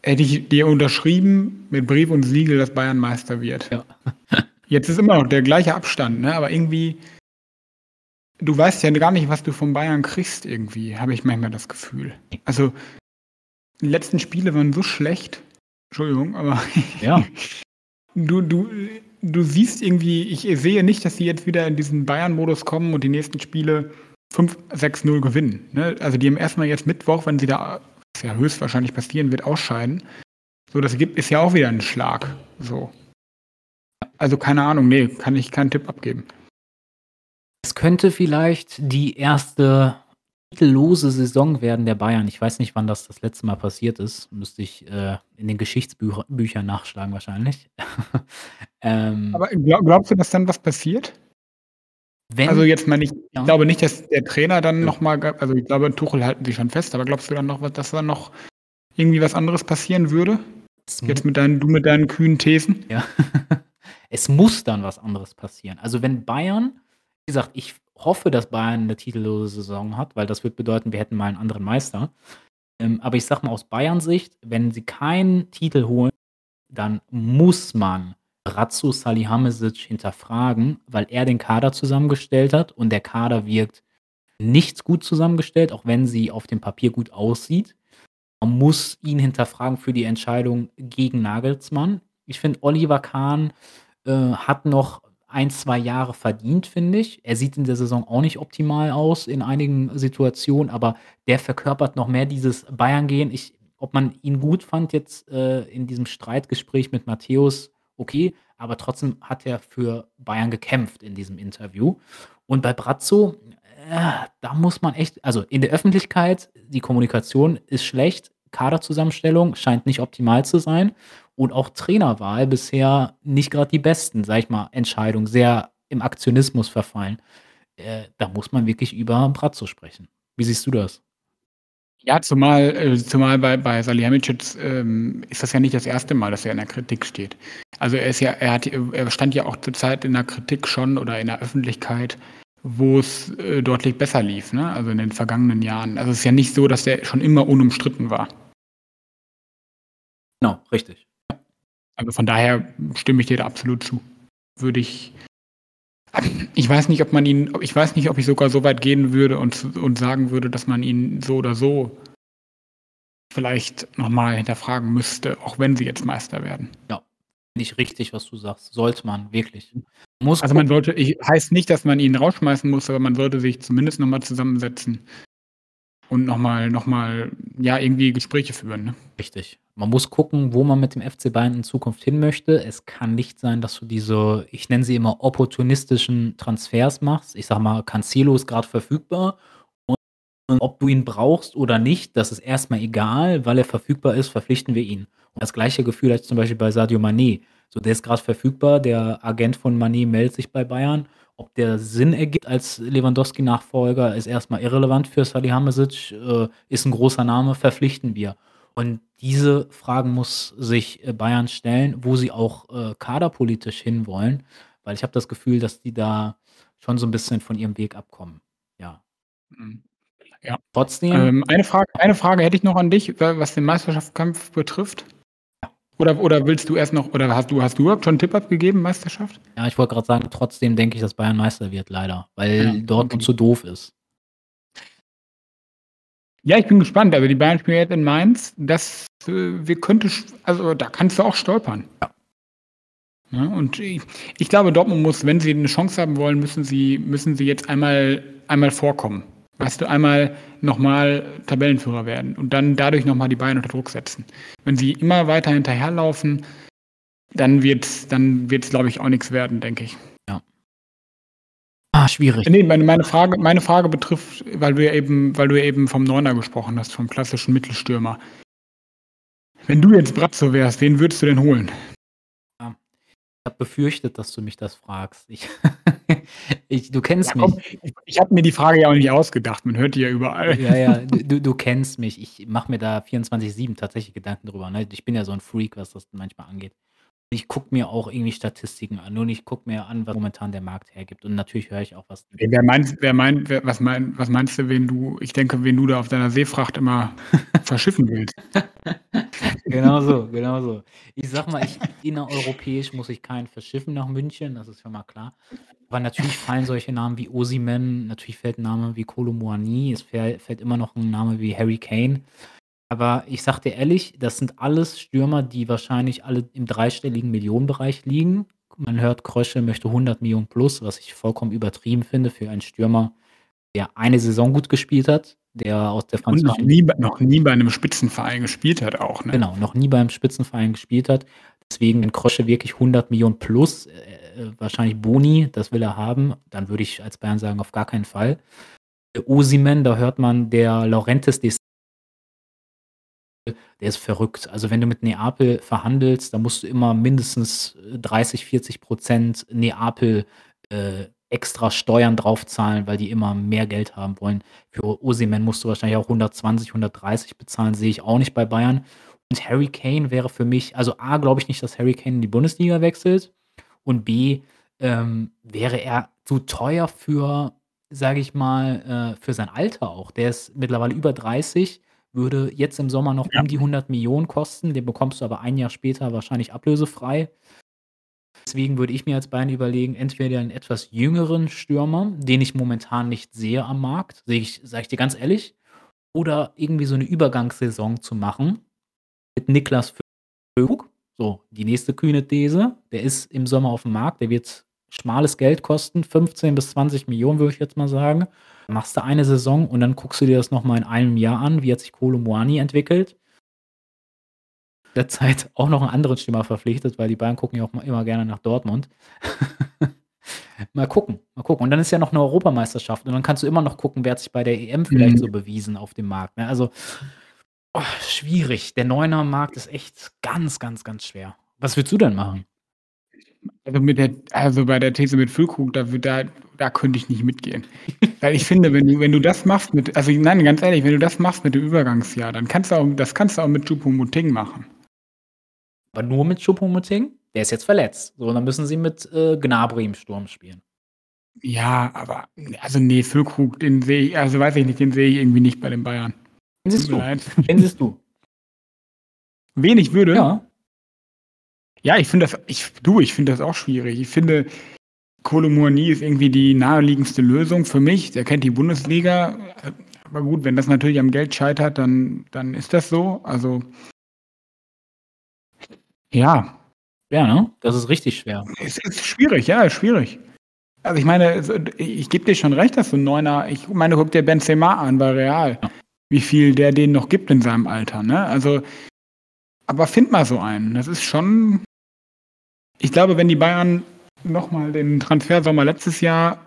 hätte ich dir unterschrieben mit Brief und Siegel, dass Bayern Meister wird. Ja. Jetzt ist immer noch der gleiche Abstand, ne? Aber irgendwie du weißt ja gar nicht, was du von Bayern kriegst irgendwie, habe ich manchmal das Gefühl. Also, die letzten Spiele waren so schlecht. Entschuldigung, aber Ja. du du du siehst irgendwie ich sehe nicht, dass sie jetzt wieder in diesen Bayern-Modus kommen und die nächsten Spiele 5, 6:0 gewinnen, ne? Also, die haben erst mal jetzt Mittwoch, wenn sie da was ja höchstwahrscheinlich passieren wird, ausscheiden. So, das gibt ist ja auch wieder 'n Schlag, so. Also, keine Ahnung, ne, kann ich keinen Tipp abgeben. Es könnte vielleicht die erste titellose Saison werden der Bayern. Ich weiß nicht, wann das das letzte Mal passiert ist. Müsste ich, äh, in den Geschichtsbücher Büchern nachschlagen wahrscheinlich. Ähm Aber glau glaubst du, dass dann was passiert? Wenn Also, jetzt meine ich Ja. ich glaube nicht, dass der Trainer dann Ja. noch mal ga also, ich glaube, Tuchel halten sie schon fest, aber glaubst du dann noch, dass da noch irgendwie was anderes passieren würde? Es Jetzt mit deinen du mit deinen kühnen Thesen? Ja. Es muss dann was anderes passieren. Also, wenn Bayern wie gesagt, ich hoffe, dass Bayern 'ne titellose Saison hat, weil das wird bedeuten, wir hätten mal 'n anderen Meister. Ähm, aber ich sage mal aus Bayern Sicht, wenn sie keinen Titel holen, dann muss man Brazzo Salihamidzic hinterfragen, weil er den Kader zusammengestellt hat und der Kader wirkt nicht gut zusammengestellt, auch wenn sie auf dem Papier gut aussieht. Man muss ihn hinterfragen für die Entscheidung gegen Nagelsmann. Ich finde, Oliver Kahn, äh, hat noch 1, 2 Jahre verdient, finde ich. Er sieht in der Saison auch nicht optimal aus in einigen Situationen, aber der verkörpert noch mehr dieses Bayern-Gehen. Ob man ihn gut fand jetzt, äh, in diesem Streitgespräch mit Matthäus, okay, aber trotzdem hat er für Bayern gekämpft in diesem Interview. Und bei Brazzo, äh, da muss man echt also, in der Öffentlichkeit, die Kommunikation ist schlecht, Kaderzusammenstellung scheint nicht optimal zu sein und auch Trainerwahl bisher nicht grad die besten, sage ich mal, Entscheidungen, sehr im Aktionismus verfallen. Äh, da muss man wirklich über Brazzo sprechen. Wie siehst du das? Ja, zumal, äh, zumal bei, bei Salihamidzic ähm, ist das ja nicht das erste Mal, dass er in der Kritik steht. Also er ist ja, er hat, er stand ja auch zur Zeit in der Kritik schon oder in der Öffentlichkeit, wo es äh, deutlich besser lief, ne? Also in den vergangenen Jahren. Also es ist ja nicht so, dass er schon immer unumstritten war. Genau, richtig. Also von daher stimme ich dir da absolut zu. Würde ich. Ich weiß nicht, ob man ihn, ich weiß nicht, ob ich sogar so weit gehen würde und, und sagen würde, dass man ihn so oder so vielleicht nochmal hinterfragen müsste, auch wenn sie jetzt Meister werden. Ja, nicht richtig, was du sagst. Sollte man, wirklich. Muss also man sollte, ich heißt nicht, dass man ihn rausschmeißen muss, aber man sollte sich zumindest nochmal zusammensetzen und nochmal, nochmal, ja, irgendwie Gespräche führen. Ne? Richtig. Man muss gucken, wo man mit dem FC Bayern in Zukunft hin möchte. Es kann nicht sein, dass du diese, ich nenne sie immer opportunistischen Transfers machst. Ich sag mal, Cancelo ist gerade verfügbar und ob du ihn brauchst oder nicht, das ist erstmal egal, weil er verfügbar ist, verpflichten wir ihn. Und das gleiche Gefühl hat zum Beispiel bei Sadio Mané. So, der ist gerade verfügbar, der Agent von Mané meldet sich bei Bayern. Ob der Sinn ergibt als Lewandowski-Nachfolger, ist erstmal irrelevant für Salihamidzic, äh, ist ein großer Name, verpflichten wir. Und diese Fragen muss sich äh, Bayern stellen, wo sie auch äh, kaderpolitisch hinwollen, weil ich habe das Gefühl, dass die da schon so ein bisschen von ihrem Weg abkommen. Ja. Mhm. Ja. Trotzdem. Ähm, eine, Frage, eine Frage hätte ich noch an dich, was den Meisterschaftskampf betrifft. Ja. Oder, oder willst du erst noch, oder hast du, hast du überhaupt schon einen Tipp abgegeben, Meisterschaft? Ja, ich wollte gerade sagen, trotzdem denke ich, dass Bayern Meister wird, leider, weil ja, Dortmund okay. zu doof ist. Ja, ich bin gespannt. Also die Bayern spielen jetzt in Mainz. Das äh, wir könnte, also da kannst du auch stolpern. Ja. ja und ich, ich, glaube, Dortmund muss, wenn sie eine Chance haben wollen, müssen sie, müssen sie jetzt einmal, einmal vorkommen. Weißt du, einmal nochmal Tabellenführer werden und dann dadurch nochmal die Beine unter Druck setzen. Wenn sie immer weiter hinterherlaufen, dann wird es, dann wird's, glaube ich, auch nichts werden, denke ich. Ja. Ah, schwierig. Nee, meine, meine, Frage, meine Frage betrifft, weil du ja eben, weil du ja eben vom Neuner gesprochen hast, vom klassischen Mittelstürmer. Wenn du jetzt Brazzo wärst, wen würdest du denn holen? habe befürchtet, dass du mich das fragst. Ich, ich du kennst ja, komm, mich. Ich, ich habe mir die Frage ja auch nicht ausgedacht. Man hört die ja überall. Ja, ja, du, du kennst mich. Ich mache mir da 24-7 tatsächlich Gedanken drüber. Ne? Ich bin ja so ein Freak, was das manchmal angeht. Ich gucke mir auch irgendwie Statistiken an und ich gucke mir an, was momentan der Markt hergibt. Und natürlich höre ich auch was. Wer meint, wer meint, wer, was, mein, was meinst du, wen du, ich denke, wen du da auf deiner Seefracht immer verschiffen willst? genau so, genau so. Ich sag mal, ich, innereuropäisch muss ich keinen verschiffen nach München, das ist schon mal klar. Aber natürlich fallen solche Namen wie Osimen, natürlich fällt ein Name wie Kolo Muani, es fällt immer noch ein Name wie Harry Kane. Aber ich sag dir ehrlich, das sind alles Stürmer, die wahrscheinlich alle im dreistelligen Millionenbereich liegen. Man hört, Krösche möchte 100 Millionen plus, was ich vollkommen übertrieben finde für einen Stürmer, der eine Saison gut gespielt hat, der aus der Und noch nie, noch nie bei einem Spitzenverein gespielt hat auch, ne? Genau, noch nie beim Spitzenverein gespielt hat. Deswegen, wenn Krösche wirklich 100 Millionen plus, äh, äh, wahrscheinlich Boni, das will er haben, dann würde ich als Bayern sagen, auf gar keinen Fall. Osimen, da hört man, der Laurentiis de der ist verrückt. Also wenn du mit Neapel verhandelst, dann musst du immer mindestens 30, 40 Prozent Neapel äh, extra Steuern draufzahlen, weil die immer mehr Geld haben wollen. Für Osimen musst du wahrscheinlich auch 120, 130 bezahlen, sehe ich auch nicht bei Bayern. Und Harry Kane wäre für mich, also A, glaube ich nicht, dass Harry Kane in die Bundesliga wechselt. Und B, ähm, wäre er zu teuer für, sage ich mal, äh, für sein Alter auch. Der ist mittlerweile über 30 würde jetzt im Sommer noch ja. um die 100 Millionen kosten. Den bekommst du aber ein Jahr später wahrscheinlich ablösefrei. Deswegen würde ich mir als Bein überlegen, entweder einen etwas jüngeren Stürmer, den ich momentan nicht sehe am Markt, sehe ich, sage ich dir ganz ehrlich, oder irgendwie so eine Übergangssaison zu machen mit Niklas Füllkrug. So, die nächste kühne These, der ist im Sommer auf dem Markt, der wird schmales Geld kosten, 15 bis 20 Millionen würde ich jetzt mal sagen machst du eine Saison und dann guckst du dir das nochmal in einem Jahr an, wie hat sich Kolo Moani entwickelt. Derzeit auch noch einen anderen Stürmer verpflichtet, weil die Bayern gucken ja auch immer gerne nach Dortmund. mal gucken, mal gucken. Und dann ist ja noch eine Europameisterschaft und dann kannst du immer noch gucken, wer hat sich bei der EM vielleicht mhm. so bewiesen auf dem Markt. Ne? Also oh, schwierig. Der Neuner-Markt ist echt ganz, ganz, ganz schwer. Was würdest du denn machen? Also, mit der, also bei der These mit Füllkrug, da, da, da könnte ich nicht mitgehen. Weil ich finde, wenn du, wenn du das machst mit, also nein, ganz ehrlich, wenn du das machst mit dem Übergangsjahr, dann kannst du auch, das kannst du auch mit Choupo-Moting machen. Aber nur mit Choupo-Moting? Der ist jetzt verletzt. So, dann müssen sie mit äh, Gnabry im Sturm spielen. Ja, aber also nee, Füllkrug, den sehe ich, also weiß ich nicht, den sehe ich irgendwie nicht bei den Bayern. Den siehst du. leid. Den siehst du. Wen ich würde? Ja. Ja, ich finde das, ich, du, ich finde das auch schwierig. Ich finde, Kolomouani ist irgendwie die naheliegendste Lösung für mich. Der kennt die Bundesliga. Aber gut, wenn das natürlich am Geld scheitert, dann, dann ist das so. Also, ja, Ja, ne? Das ist richtig schwer. es ist schwierig, ja, ist schwierig. Also ich meine, ich gebe dir schon recht, dass so ein Neuner, ich meine, guck dir Benzema an bei Real, Ja. wie viel der den noch gibt in seinem Alter, ne? Also, aber find mal so einen. Das ist schon, ich glaube, wenn die Bayern nochmal den Transfersommer letztes Jahr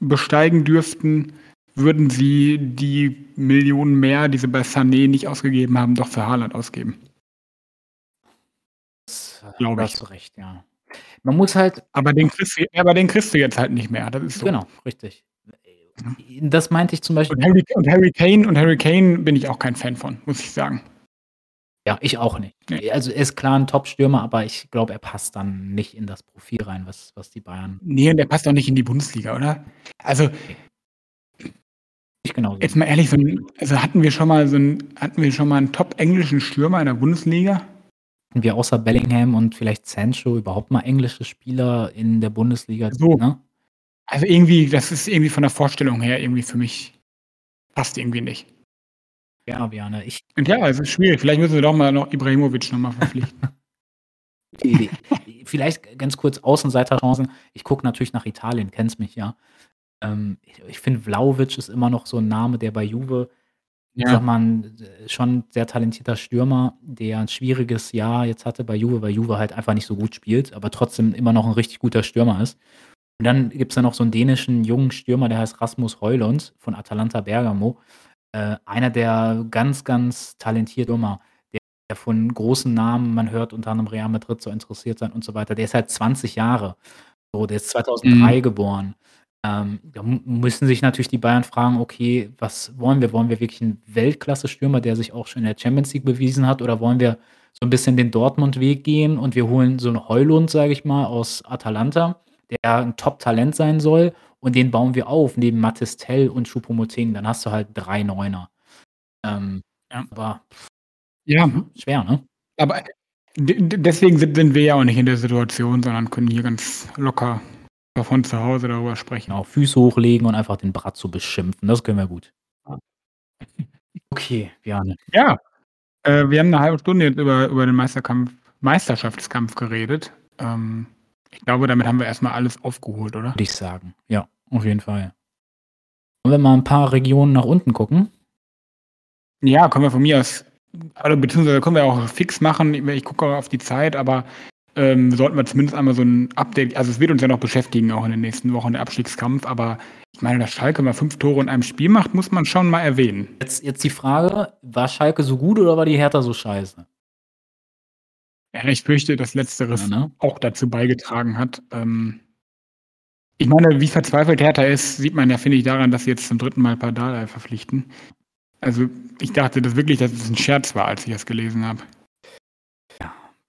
besteigen dürften, würden sie die Millionen mehr, die sie bei Sané nicht ausgegeben haben, doch für Haaland ausgeben. Das, Glaube ich. hast du recht, ja. Man muss halt, Aber den kriegst du, aber den kriegst du jetzt halt nicht mehr. Das ist so. genau, richtig. Das meinte ich zum Beispiel. Und Harry, und Harry Kane und Harry Kane bin ich auch kein Fan von, muss ich sagen. Ja, ich auch nicht. Nee. Also er ist klar ein Top-Stürmer, aber ich glaube, er passt dann nicht in das Profil rein, was, was die Bayern Nee, und der passt auch nicht in die Bundesliga, oder? Also, nicht genauso. jetzt mal ehrlich, so ein, also hatten wir schon mal so einen, hatten wir schon mal einen top-englischen Stürmer in der Bundesliga? Hatten wir außer Bellingham und vielleicht Sancho überhaupt mal englische Spieler in der Bundesliga? So. Ne? Also irgendwie, das ist irgendwie von der Vorstellung her irgendwie für mich passt irgendwie nicht. Ja, Björn, ich Und ja, es ist schwierig. Vielleicht müssen wir doch mal noch Ibrahimovic nochmal verpflichten. gute Idee. Vielleicht ganz kurz Außenseiterchancen. Ich gucke natürlich nach Italien, kennst mich ja. Ähm, ich ich finde, Vlaovic ist immer noch so ein Name, der bei Juve, ich sag ja. mal, ein äh, schon sehr talentierter Stürmer, der ein schwieriges Jahr jetzt hatte bei Juve, weil Juve halt einfach nicht so gut spielt, aber trotzdem immer noch ein richtig guter Stürmer ist. Und dann gibt es da noch so einen dänischen jungen Stürmer, der heißt Rasmus Heulund von Atalanta Bergamo. Äh, einer der ganz, ganz talentierten Stürmer, der, der von großen Namen, man hört unter anderem Real Madrid so interessiert sein und so weiter. Der ist halt 20 Jahre. So, der ist 2003 Mhm. geboren. Ähm, da müssen sich natürlich die Bayern fragen, okay, was wollen wir? Wollen wir wirklich einen Weltklasse-Stürmer, der sich auch schon in der Champions League bewiesen hat, oder wollen wir so ein bisschen den Dortmund-Weg gehen und wir holen so einen Heulund, sage ich mal, aus Atalanta, der ein Top-Talent sein soll und den bauen wir auf, neben Mathis Tell und Choupo-Moting, dann hast du halt drei Neuner. Ähm, Ja. aber ja, schwer, ne? aber de- de- deswegen sind, sind wir ja auch nicht in der Situation, sondern können hier ganz locker von zu Hause darüber sprechen. Genau, Füße hochlegen und einfach den Bratzo beschimpfen, das können wir gut. Okay, Björn. Ja, äh, wir haben eine halbe Stunde jetzt über, über den Meisterkampf, Meisterschaftskampf geredet. Ähm, ich glaube, damit haben wir erstmal alles aufgeholt, oder? Würde ich sagen. Ja, auf jeden Fall. Wollen wir mal ein paar Regionen nach unten gucken? Ja, können wir von mir aus, also beziehungsweise können wir auch fix machen. Ich gucke auch auf die Zeit, aber ähm, sollten wir zumindest einmal so ein Update, also es wird uns ja noch beschäftigen, auch in den nächsten Wochen der Abstiegskampf, aber ich meine, dass Schalke mal fünf Tore in einem Spiel macht, muss man schon mal erwähnen. Jetzt, jetzt die Frage, war Schalke so gut oder war die Hertha so scheiße? Ja, ich fürchte, dass Letzteres Ja, ne? auch dazu beigetragen hat. Ähm, ich meine, wie verzweifelt Hertha ist, sieht man ja, finde ich, daran, dass sie jetzt zum dritten Mal Pardal verpflichten. Also ich dachte das wirklich, dass es ein Scherz war, als ich das gelesen habe.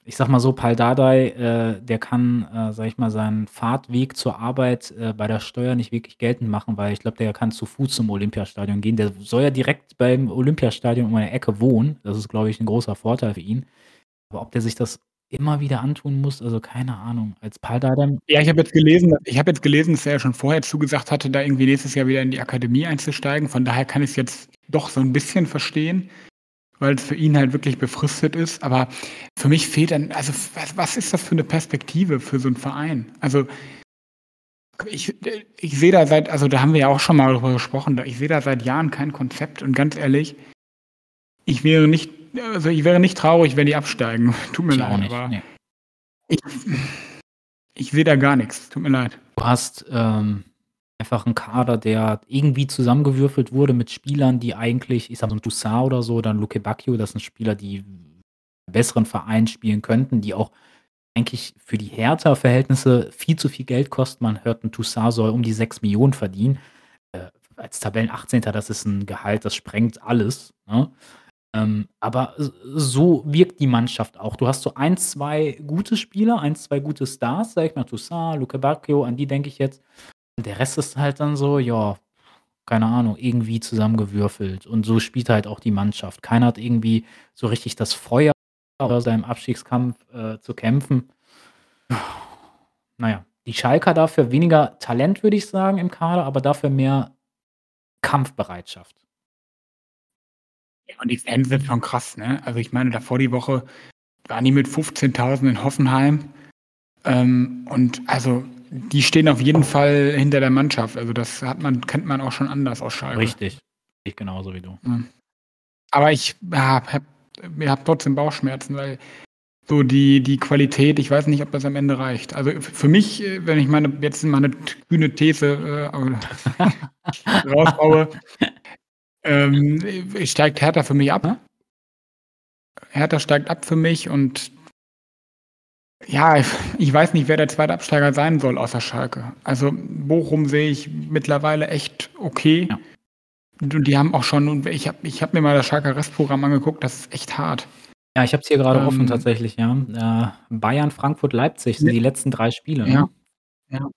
Ich sag mal so, Pal Dardai, äh, der kann, äh, sag ich mal, seinen Fahrtweg zur Arbeit äh, bei der Steuer nicht wirklich geltend machen, weil ich glaube, der kann zu Fuß zum Olympiastadion gehen. Der soll ja direkt beim Olympiastadion um eine Ecke wohnen. Das ist, glaube ich, ein großer Vorteil für ihn. Aber ob der sich das immer wieder antun muss, also keine Ahnung. Als Pal Dardai, Ja, ich habe jetzt gelesen, ich habe jetzt gelesen, dass er ja schon vorher zugesagt hatte, da irgendwie nächstes Jahr wieder in die Akademie einzusteigen. Von daher kann ich es jetzt doch so ein bisschen verstehen, weil es für ihn halt wirklich befristet ist. Aber für mich fehlt dann, also was, was ist das für eine Perspektive für so einen Verein? Also ich, ich sehe da seit, also da haben wir ja auch schon mal drüber gesprochen, ich sehe da seit Jahren kein Konzept und ganz ehrlich, ich wäre nicht, also ich wäre nicht traurig, wenn die absteigen. Tut mir ich leid, nicht. aber Nee. ich, ich sehe da gar nichts. Tut mir leid. Du hast ähm, einfach einen Kader, der irgendwie zusammengewürfelt wurde mit Spielern, die eigentlich, ich sag mal, so ein Toussaint oder so, dann Luke Bacchio, das sind Spieler, die besseren Verein spielen könnten, die auch eigentlich für die Hertha-Verhältnisse viel zu viel Geld kosten. Man hört, ein Toussaint soll um die 6 Millionen verdienen. Äh, als Tabellen 18. das ist ein Gehalt, das sprengt alles, ne? Ähm, aber so wirkt die Mannschaft auch. Du hast so ein, zwei gute Spieler, ein, zwei gute Stars, sag ich mal, Toussaint, Luke Bacchio, an die denke ich jetzt. Und der Rest ist halt dann so, ja, keine Ahnung, irgendwie zusammengewürfelt. Und so spielt halt auch die Mannschaft. Keiner hat irgendwie so richtig das Feuer, aus seinem Abstiegskampf äh, zu kämpfen. Naja, die Schalker dafür weniger Talent, würde ich sagen, im Kader, aber dafür mehr Kampfbereitschaft. Ja, und die Fans sind schon krass, ne? Also ich meine, davor die Woche waren die mit 15.000 in Hoffenheim. Ähm, und also die stehen auf jeden Fall hinter der Mannschaft. Also das hat man, kennt man auch schon anders aus Schalke. Richtig. Ich genauso wie du. Ja. Aber ich habe hab, hab trotzdem Bauchschmerzen, weil so die, die Qualität, ich weiß nicht, ob das am Ende reicht. Also für mich, äh, wenn ich meine, jetzt meine kühne These äh, rausbaue, ähm, steigt Hertha für mich ab. Hertha steigt ab für mich und ja, ich weiß nicht, wer der zweite Absteiger sein soll außer Schalke. Also Bochum sehe ich mittlerweile echt okay. Ja. Und die haben auch schon, ich habe ich hab mir mal das Schalker Restprogramm angeguckt, das ist echt hart. Ja, ich habe es hier gerade ähm, offen tatsächlich, ja. Äh, Bayern, Frankfurt, Leipzig sind ja. die letzten drei Spiele. Ne? Ja, ja.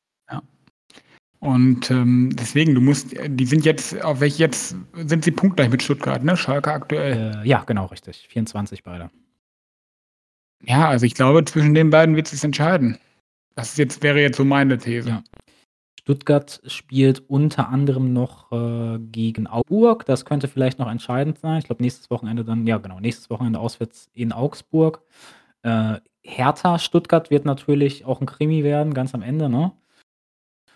Und ähm, deswegen, du musst, die sind jetzt, auf welche jetzt, sind sie punktgleich mit Stuttgart, ne? Schalke aktuell. Äh, ja, genau, richtig. 24 beide. Ja, also ich glaube, zwischen den beiden wird es sich entscheiden. Das jetzt, wäre jetzt so meine These. Ja. Stuttgart spielt unter anderem noch äh, gegen Augsburg. Das könnte vielleicht noch entscheidend sein. Ich glaube, nächstes Wochenende dann, ja genau, nächstes Wochenende auswärts in Augsburg. Äh, Hertha Stuttgart wird natürlich auch ein Krimi werden, ganz am Ende, ne?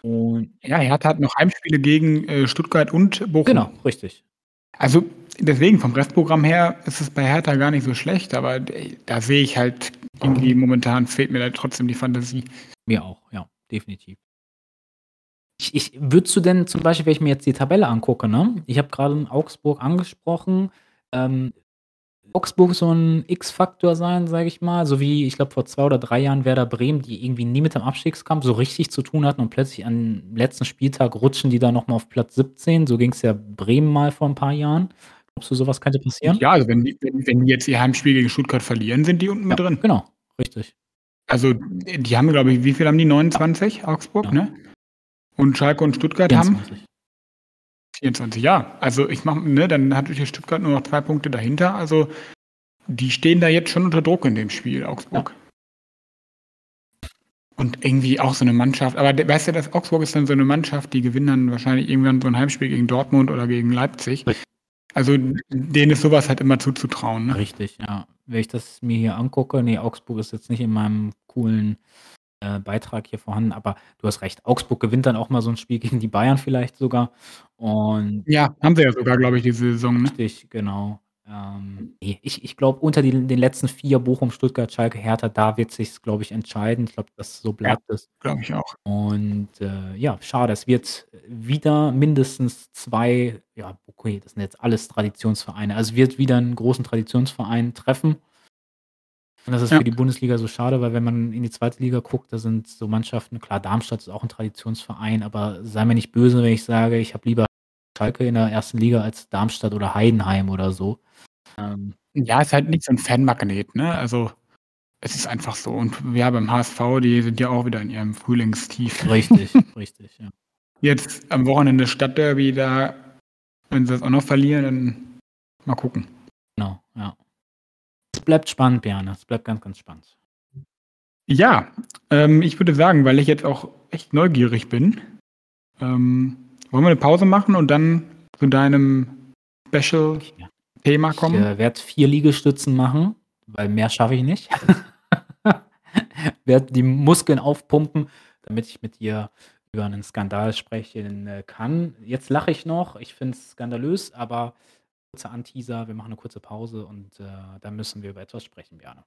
Und ja, Hertha hat noch Heimspiele gegen äh, Stuttgart und Bochum. Genau, richtig. Also deswegen, vom Restprogramm her ist es bei Hertha gar nicht so schlecht, aber da sehe ich halt irgendwie momentan fehlt mir da trotzdem die Fantasie. Mir auch, ja, definitiv. Ich, ich würdest du denn zum Beispiel, wenn ich mir jetzt die Tabelle angucke, ne? Ich habe gerade Augsburg angesprochen. Ähm, Augsburg so ein X-Faktor sein, sage ich mal, so wie ich glaube vor zwei oder drei Jahren Werder Bremen, die irgendwie nie mit dem Abstiegskampf so richtig zu tun hatten und plötzlich am letzten Spieltag rutschen die da nochmal auf Platz 17. So ging es ja Bremen mal vor ein paar Jahren. Glaubst du, sowas könnte passieren? Ja, also wenn die, wenn, wenn die jetzt ihr Heimspiel gegen Stuttgart verlieren, sind die unten mit drin. Genau, richtig. Also die haben, glaube ich, wie viel haben die? 29, Augsburg, ja. ne? Und Schalke und Stuttgart 24. haben 24, ja. Also ich mache, ne, dann hat hier Stuttgart nur noch zwei Punkte dahinter. Also die stehen da jetzt schon unter Druck in dem Spiel, Augsburg. Ja. Und irgendwie auch so eine Mannschaft, aber weißt du, dass Augsburg ist dann so eine Mannschaft, die gewinnen dann wahrscheinlich irgendwann so ein Heimspiel gegen Dortmund oder gegen Leipzig. Also denen ist sowas halt immer zuzutrauen. Ne? Richtig, ja. Wenn ich das mir hier angucke, nee, Augsburg ist jetzt nicht in meinem coolen äh, Beitrag hier vorhanden, aber du hast recht. Augsburg gewinnt dann auch mal so ein Spiel gegen die Bayern vielleicht sogar. Und ja, haben sie ja sogar, glaube ich, diese Saison. Ne? Richtig, genau. Ähm, ich ich glaube, unter die, den letzten vier Bochum, Stuttgart, Schalke, Hertha, da wird sich glaube ich, entscheiden. Ich glaube, das so bleibt es. Glaube ich auch. Und äh, ja, schade. Es wird wieder mindestens zwei, ja, okay, das sind jetzt alles Traditionsvereine. Also wird wieder einen großen Traditionsverein treffen. Und das ist ja. für die Bundesliga so schade, weil wenn man in die zweite Liga guckt, da sind so Mannschaften, klar, Darmstadt ist auch ein Traditionsverein, aber sei mir nicht böse, wenn ich sage, ich habe lieber Schalke in der ersten Liga als Darmstadt oder Heidenheim oder so. Ähm, ja, ist halt nicht so ein Fanmagnet, ne? Also es ist einfach so. Und ja, beim HSV, die sind ja auch wieder in ihrem Frühlingstief. Richtig, richtig, ja. Jetzt am Wochenende Stadtderby, da, wenn sie das auch noch verlieren, dann mal gucken. Genau, ja bleibt spannend, Björn. Es bleibt ganz, ganz spannend. Ja, ähm, ich würde sagen, weil ich jetzt auch echt neugierig bin, ähm, wollen wir eine Pause machen und dann zu deinem Special-Thema kommen? Ich äh, werde vier Liegestützen machen, weil mehr schaffe ich nicht. werde die Muskeln aufpumpen, damit ich mit dir über einen Skandal sprechen äh, kann. Jetzt lache ich noch, ich finde es skandalös, aber kurzer Anteaser, wir machen eine kurze Pause und äh, dann müssen wir über etwas sprechen, Björn.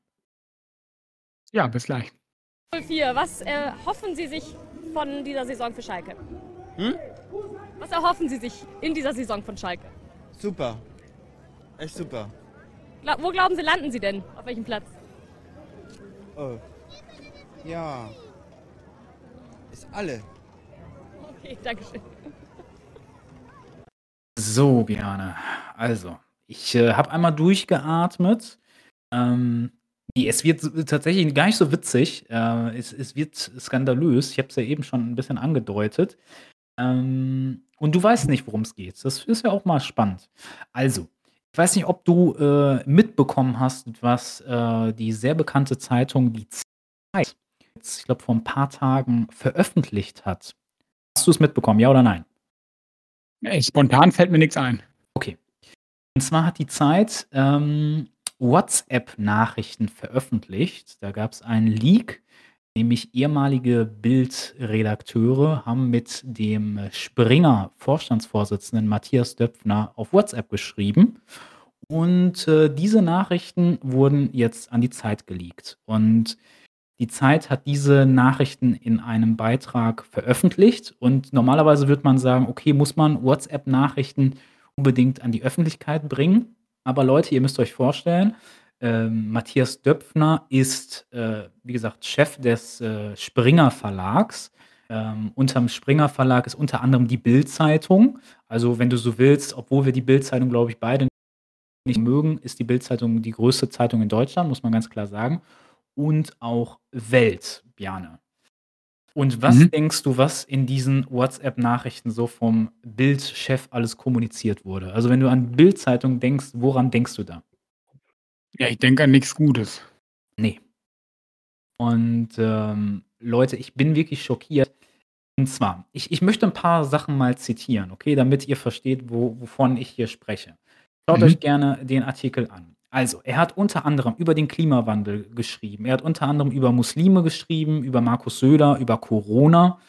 Ja, bis gleich. 04, was erhoffen Sie sich von dieser Saison für Schalke? Hm? Was erhoffen Sie sich in dieser Saison von Schalke? Super. Echt super. Gla wo glauben Sie, landen Sie denn? Auf welchem Platz? Oh. Ja. Ist alle. Okay, danke schön. So, Biane. Also, ich äh, habe einmal durchgeatmet. Ähm, es wird tatsächlich gar nicht so witzig. Äh, es, es wird skandalös. Ich habe es ja eben schon ein bisschen angedeutet. Ähm, und du weißt nicht, worum es geht. Das ist ja auch mal spannend. Also, ich weiß nicht, ob du äh, mitbekommen hast, was äh, die sehr bekannte Zeitung Die Zeit jetzt, ich glaube, vor ein paar Tagen veröffentlicht hat. Hast du es mitbekommen, ja oder nein? Ey, spontan fällt mir nichts ein. Okay. Und zwar hat die Zeit ähm, WhatsApp-Nachrichten veröffentlicht. Da gab es einen Leak, nämlich ehemalige Bildredakteure haben mit dem Springer-Vorstandsvorsitzenden Matthias Döpfner auf WhatsApp geschrieben. Und äh, diese Nachrichten wurden jetzt an die Zeit geleakt. Und die Zeit hat diese Nachrichten in einem Beitrag veröffentlicht und normalerweise würde man sagen, okay, muss man WhatsApp-Nachrichten unbedingt an die Öffentlichkeit bringen. Aber Leute, ihr müsst euch vorstellen, ähm, Matthias Döpfner ist, äh, wie gesagt, Chef des äh, Springer Verlags. Ähm, unterm Springer Verlag ist unter anderem die Bild-Zeitung. Also, wenn du so willst, obwohl wir die Bild-Zeitung, glaube ich, beide nicht mögen, ist die Bild-Zeitung die größte Zeitung in Deutschland, muss man ganz klar sagen und auch Welt, Bjane. Und was mhm. denkst du, was in diesen WhatsApp-Nachrichten so vom Bild-Chef alles kommuniziert wurde? Also wenn du an Bild-Zeitung denkst, woran denkst du da? Ja, ich denke an nichts Gutes. Nee. Und ähm, Leute, ich bin wirklich schockiert. Und zwar, ich, ich möchte ein paar Sachen mal zitieren, okay, damit ihr versteht, wo, wovon ich hier spreche. Schaut mhm. euch gerne den Artikel an. Also, er hat unter anderem über den Klimawandel geschrieben. Er hat unter anderem über Muslime geschrieben, über Markus Söder, über Corona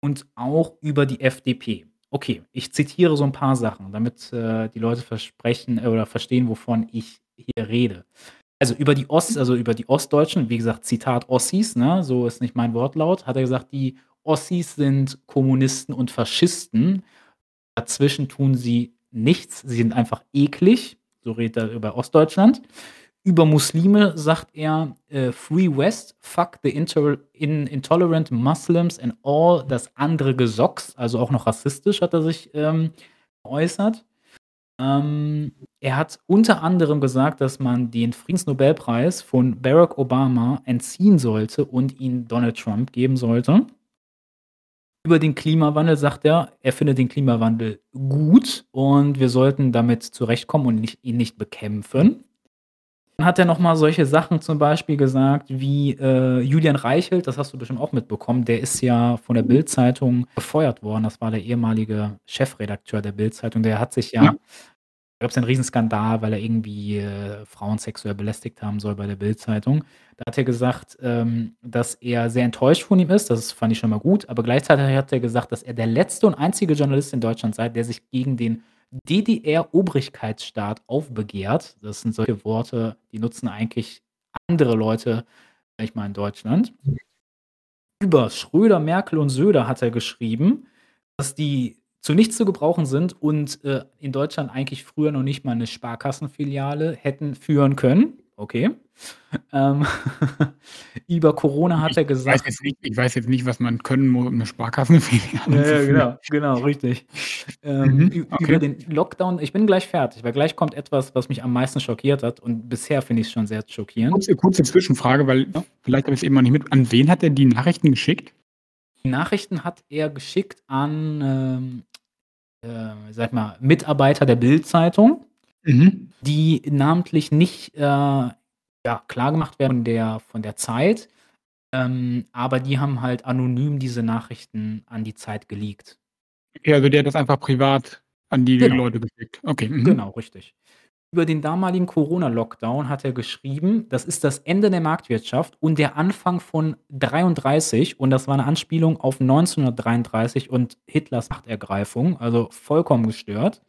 und auch über die FDP. Okay, ich zitiere so ein paar Sachen, damit äh, die Leute versprechen äh, oder verstehen, wovon ich hier rede. Also über die Ost, also über die Ostdeutschen, wie gesagt, Zitat Ossis, ne, so ist nicht mein Wortlaut, hat er gesagt, die Ossis sind Kommunisten und Faschisten. Dazwischen tun sie nichts, sie sind einfach eklig so redet er über Ostdeutschland. Über Muslime sagt er äh, Free West, fuck the in intolerant Muslims and all das andere Gesocks, also auch noch rassistisch hat er sich ähm, geäußert. Ähm, er hat unter anderem gesagt, dass man den Friedensnobelpreis von Barack Obama entziehen sollte und ihn Donald Trump geben sollte. Über den Klimawandel sagt er, er findet den Klimawandel gut und wir sollten damit zurechtkommen und nicht, ihn nicht bekämpfen. Dann hat er nochmal solche Sachen zum Beispiel gesagt, wie äh, Julian Reichelt, das hast du bestimmt auch mitbekommen, der ist ja von der Bild-Zeitung befeuert worden. Das war der ehemalige Chefredakteur der Bild-Zeitung. Der hat sich ja, ja gab es einen Riesenskandal, weil er irgendwie äh, Frauen sexuell belästigt haben soll bei der Bild-Zeitung. Da hat er gesagt, ähm, dass er sehr enttäuscht von ihm ist. Das fand ich schon mal gut. Aber gleichzeitig hat er gesagt, dass er der letzte und einzige Journalist in Deutschland sei, der sich gegen den DDR-Obrigkeitsstaat aufbegehrt. Das sind solche Worte, die nutzen eigentlich andere Leute, ich mal in Deutschland. Über Schröder, Merkel und Söder hat er geschrieben, dass die zu nichts zu gebrauchen sind und äh, in Deutschland eigentlich früher noch nicht mal eine Sparkassenfiliale hätten führen können. Okay. Ähm, über Corona hat ich er gesagt. Weiß nicht, ich weiß jetzt nicht, was man können muss, um eine Sparkassenfiliale ja, ja, genau, genau, richtig. Ähm, mhm, okay. Über den Lockdown, ich bin gleich fertig, weil gleich kommt etwas, was mich am meisten schockiert hat und bisher finde ich es schon sehr schockierend. Kurze, kurze Zwischenfrage, weil ja. vielleicht habe ich es eben noch nicht mit. An wen hat er die Nachrichten geschickt? Die Nachrichten hat er geschickt an ähm, äh, sag mal, Mitarbeiter der Bild-Zeitung, mhm. die namentlich nicht äh, ja, klargemacht werden von der, von der Zeit, ähm, aber die haben halt anonym diese Nachrichten an die Zeit geleakt. Okay, also der hat das einfach privat an die genau. Leute geschickt. Okay. Mhm. Genau, richtig. Über den damaligen Corona-Lockdown hat er geschrieben, das ist das Ende der Marktwirtschaft und der Anfang von 33 und das war eine Anspielung auf 1933 und Hitlers Machtergreifung, also vollkommen gestört.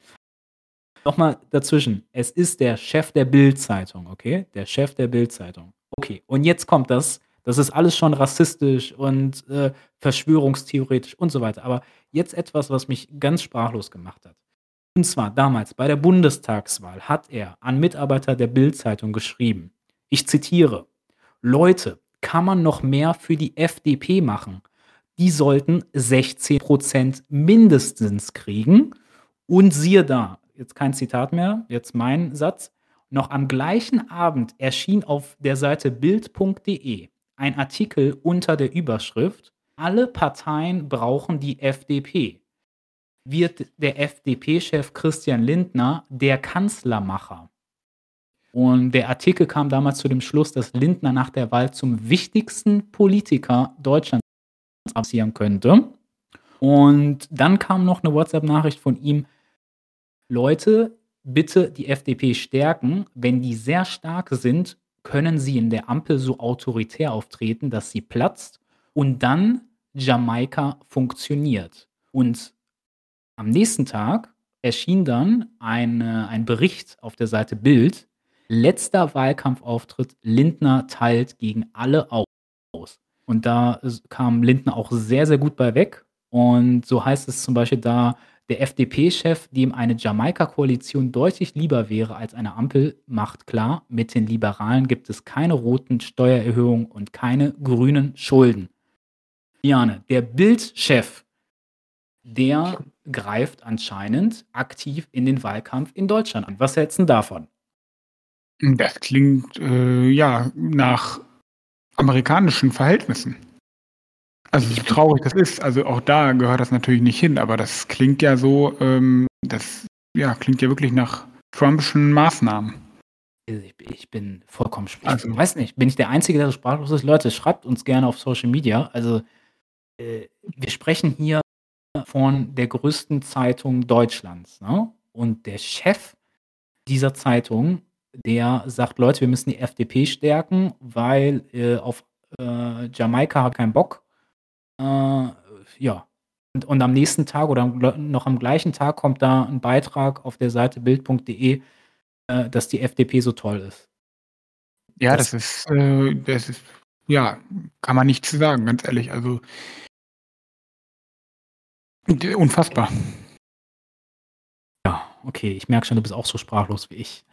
Nochmal dazwischen, es ist der Chef der Bild-Zeitung, okay? Der Chef der Bild-Zeitung. Okay, und jetzt kommt das, das ist alles schon rassistisch und äh, verschwörungstheoretisch und so weiter, aber jetzt etwas, was mich ganz sprachlos gemacht hat. Und zwar damals bei der Bundestagswahl hat er an Mitarbeiter der Bild-Zeitung geschrieben, ich zitiere, Leute, kann man noch mehr für die FDP machen? Die sollten 16 Prozent mindestens kriegen. Und siehe da, jetzt kein Zitat mehr, jetzt mein Satz. Noch am gleichen Abend erschien auf der Seite bild.de ein Artikel unter der Überschrift Alle Parteien brauchen die FDP. Wird der FDP-Chef Christian Lindner der Kanzlermacher? Und der Artikel kam damals zu dem Schluss, dass Lindner nach der Wahl zum wichtigsten Politiker Deutschlands passieren könnte. Und dann kam noch eine WhatsApp-Nachricht von ihm, Leute, bitte die FDP stärken. Wenn die sehr stark sind, können sie in der Ampel so autoritär auftreten, dass sie platzt und dann Jamaika funktioniert. Und am nächsten Tag erschien dann eine, ein Bericht auf der Seite Bild. Letzter Wahlkampfauftritt, Lindner teilt gegen alle aus. Und da kam Lindner auch sehr, sehr gut bei weg. Und so heißt es zum Beispiel da, der FDP-Chef, dem eine Jamaika-Koalition deutlich lieber wäre als eine Ampel, macht klar, mit den Liberalen gibt es keine roten Steuererhöhungen und keine grünen Schulden. Jane, der Bild-Chef, der greift anscheinend aktiv in den Wahlkampf in Deutschland an. Was hältst du davon? Das klingt äh, ja nach amerikanischen Verhältnissen. Also so traurig das ist, also auch da gehört das natürlich nicht hin, aber das klingt ja so, ähm, das ja, klingt ja wirklich nach Trumpschen Maßnahmen. Ich, bin vollkommen sprachlos. Also, ich weiß nicht, bin ich der Einzige, der sprachlos ist? Leute, schreibt uns gerne auf Social Media. Also, äh, wir sprechen hier von der größten Zeitung Deutschlands. Ne? Und der Chef dieser Zeitung, der sagt, Leute, wir müssen die FDP stärken, weil äh, auf äh, Jamaika hat keinen Bock äh, ja. Und, und am nächsten Tag oder noch am gleichen Tag kommt da ein Beitrag auf der Seite bild.de, äh, dass die FDP so toll ist. Ja, das, das ist, äh, das ist, ja, kann man nichts zu sagen, ganz ehrlich. Also unfassbar. Ja, okay, ich merke schon, du bist auch so sprachlos wie ich.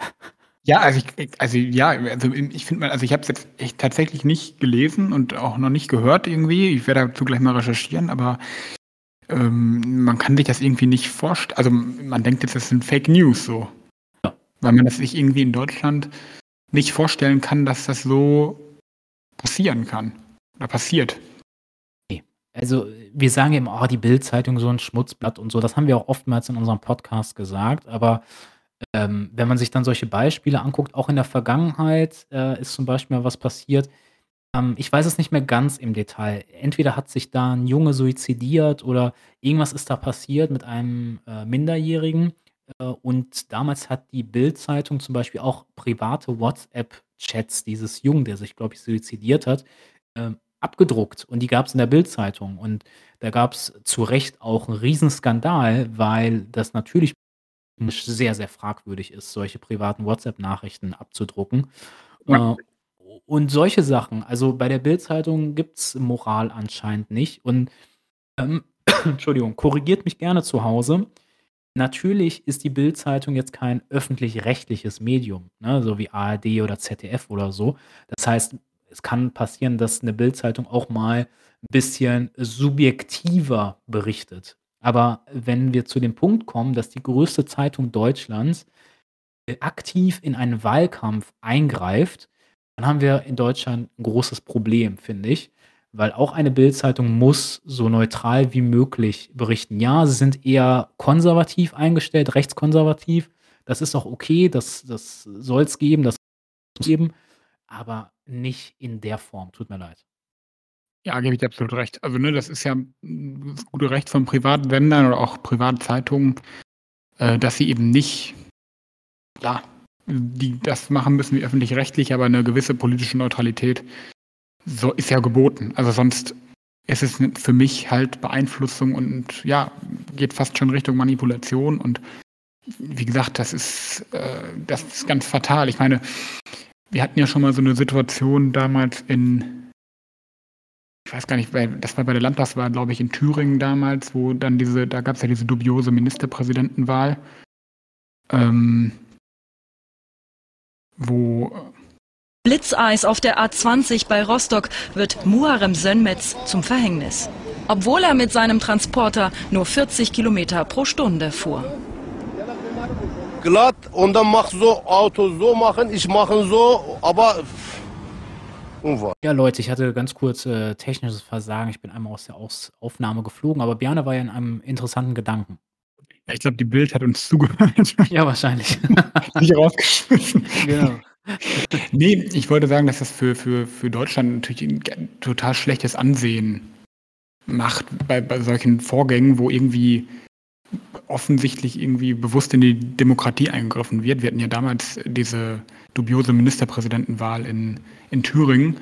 Ja, also ich, also ja, also ich finde mal, also ich habe es jetzt echt tatsächlich nicht gelesen und auch noch nicht gehört irgendwie. Ich werde dazu gleich mal recherchieren, aber ähm, man kann sich das irgendwie nicht vorstellen. Also man denkt jetzt, das sind Fake News so. Ja. Weil man das sich irgendwie in Deutschland nicht vorstellen kann, dass das so passieren kann. Oder passiert. Also wir sagen immer, oh, die Bild-Zeitung so ein Schmutzblatt und so. Das haben wir auch oftmals in unserem Podcast gesagt, aber ähm, wenn man sich dann solche Beispiele anguckt, auch in der Vergangenheit äh, ist zum Beispiel mal was passiert. Ähm, ich weiß es nicht mehr ganz im Detail. Entweder hat sich da ein Junge suizidiert oder irgendwas ist da passiert mit einem äh, Minderjährigen. Äh, und damals hat die Bild-Zeitung zum Beispiel auch private WhatsApp-Chats dieses Jungen, der sich, glaube ich, suizidiert hat, ähm, abgedruckt. Und die gab es in der Bild-Zeitung. Und da gab es zu Recht auch einen Riesenskandal, weil das natürlich sehr, sehr fragwürdig ist, solche privaten WhatsApp-Nachrichten abzudrucken. Ja. Äh, und solche Sachen. Also bei der Bild-Zeitung gibt es Moral anscheinend nicht. Und ähm, Entschuldigung, korrigiert mich gerne zu Hause. Natürlich ist die Bild-Zeitung jetzt kein öffentlich-rechtliches Medium, ne, so wie ARD oder ZDF oder so. Das heißt, es kann passieren, dass eine Bild-Zeitung auch mal ein bisschen subjektiver berichtet. Aber wenn wir zu dem Punkt kommen, dass die größte Zeitung Deutschlands äh, aktiv in einen Wahlkampf eingreift, dann haben wir in Deutschland ein großes Problem, finde ich. Weil auch eine Bildzeitung muss so neutral wie möglich berichten. Ja, sie sind eher konservativ eingestellt, rechtskonservativ. Das ist auch okay, das, das soll es geben, das geben, aber nicht in der Form. Tut mir leid. Ja, gebe ich dir absolut recht. Also, ne, das ist ja das gute Recht von privaten oder auch privaten Zeitungen, äh, dass sie eben nicht, ja, die das machen müssen wie öffentlich-rechtlich, aber eine gewisse politische Neutralität so ist ja geboten. Also sonst ist es für mich halt Beeinflussung und ja, geht fast schon Richtung Manipulation und wie gesagt, das ist, äh, das ist ganz fatal. Ich meine, wir hatten ja schon mal so eine Situation damals in ich weiß gar nicht, das war bei der Landtagswahl, glaube ich, in Thüringen damals, wo dann diese, da gab es ja diese dubiose Ministerpräsidentenwahl, ähm, wo Blitzeis auf der A20 bei Rostock wird Muharrem Sönmetz zum Verhängnis. Obwohl er mit seinem Transporter nur 40 Kilometer pro Stunde fuhr. Glatt und dann mach so Auto so machen, ich mache so, aber unwahr. Ja, Leute, ich hatte ganz kurz äh, technisches Versagen. Ich bin einmal aus der aus Aufnahme geflogen, aber Bjarne war ja in einem interessanten Gedanken. Ja, ich glaube, die Bild hat uns zugehört. Ja, wahrscheinlich. Nicht rausgeschmissen. genau. Nee, ich wollte sagen, dass das für, für, für Deutschland natürlich ein total schlechtes Ansehen macht bei, bei solchen Vorgängen, wo irgendwie offensichtlich irgendwie bewusst in die Demokratie eingegriffen wird. Wir hatten ja damals diese dubiose Ministerpräsidentenwahl in, in Thüringen,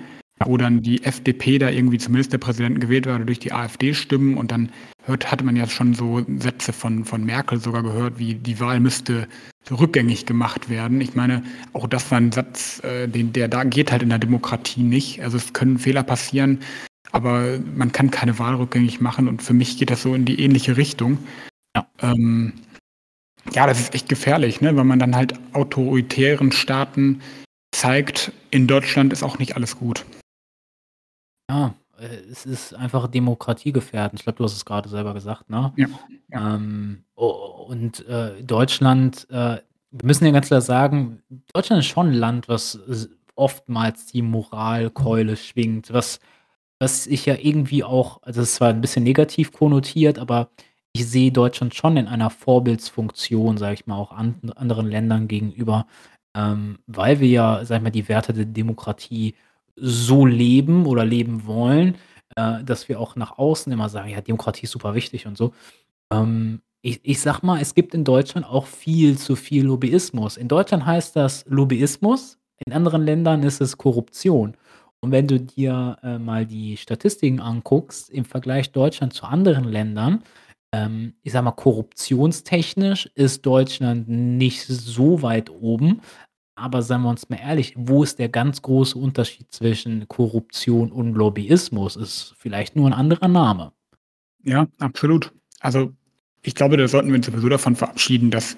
wo dann die FDP da irgendwie zum Ministerpräsidenten gewählt wurde durch die AfD-Stimmen und dann hört, hatte man ja schon so Sätze von, von Merkel sogar gehört, wie die Wahl müsste rückgängig gemacht werden. Ich meine, auch das war ein Satz, äh, den, der da geht halt in der Demokratie nicht. Also es können Fehler passieren, aber man kann keine Wahl rückgängig machen und für mich geht das so in die ähnliche Richtung. Ja. Ähm, ja, das ist echt gefährlich, ne? weil man dann halt autoritären Staaten zeigt, in Deutschland ist auch nicht alles gut. Ja, äh, es ist einfach demokratiegefährdend. Ich glaube, du hast es gerade selber gesagt, ne? Ja. ja. Ähm, oh, und äh, Deutschland, äh, wir müssen ja ganz klar sagen, Deutschland ist schon ein Land, was oftmals die Moralkeule schwingt, was, was ich ja irgendwie auch, also es ist zwar ein bisschen negativ konnotiert, aber ich sehe Deutschland schon in einer Vorbildsfunktion, sage ich mal, auch an, anderen Ländern gegenüber, ähm, weil wir ja, sag ich mal, die Werte der Demokratie so leben oder leben wollen, äh, dass wir auch nach außen immer sagen, ja, Demokratie ist super wichtig und so. Ähm, ich, ich sag mal, es gibt in Deutschland auch viel zu viel Lobbyismus. In Deutschland heißt das Lobbyismus, in anderen Ländern ist es Korruption. Und wenn du dir äh, mal die Statistiken anguckst, im Vergleich Deutschland zu anderen Ländern, ähm, ich sag mal, korruptionstechnisch ist Deutschland nicht so weit oben. Aber seien wir uns mal ehrlich, wo ist der ganz große Unterschied zwischen Korruption und Lobbyismus? Ist vielleicht nur ein anderer Name. Ja, absolut. Also ich glaube, da sollten wir uns sowieso davon verabschieden, dass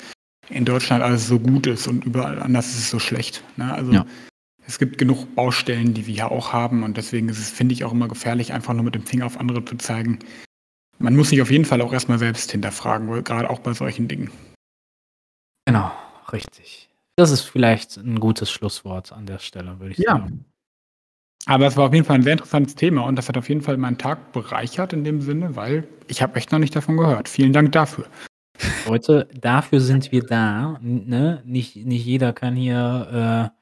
in Deutschland alles so gut ist und überall anders ist es so schlecht. Ne? Also ja. es gibt genug Baustellen, die wir ja auch haben und deswegen ist es, finde ich, auch immer gefährlich, einfach nur mit dem Finger auf andere zu zeigen man muss sich auf jeden Fall auch erstmal selbst hinterfragen, gerade auch bei solchen Dingen. Genau, richtig. Das ist vielleicht ein gutes Schlusswort an der Stelle, würde ich ja. sagen. Aber es war auf jeden Fall ein sehr interessantes Thema und das hat auf jeden Fall meinen Tag bereichert in dem Sinne, weil ich habe echt noch nicht davon gehört. Vielen Dank dafür. Leute, dafür sind wir da. Ne? Nicht, nicht jeder kann hier äh,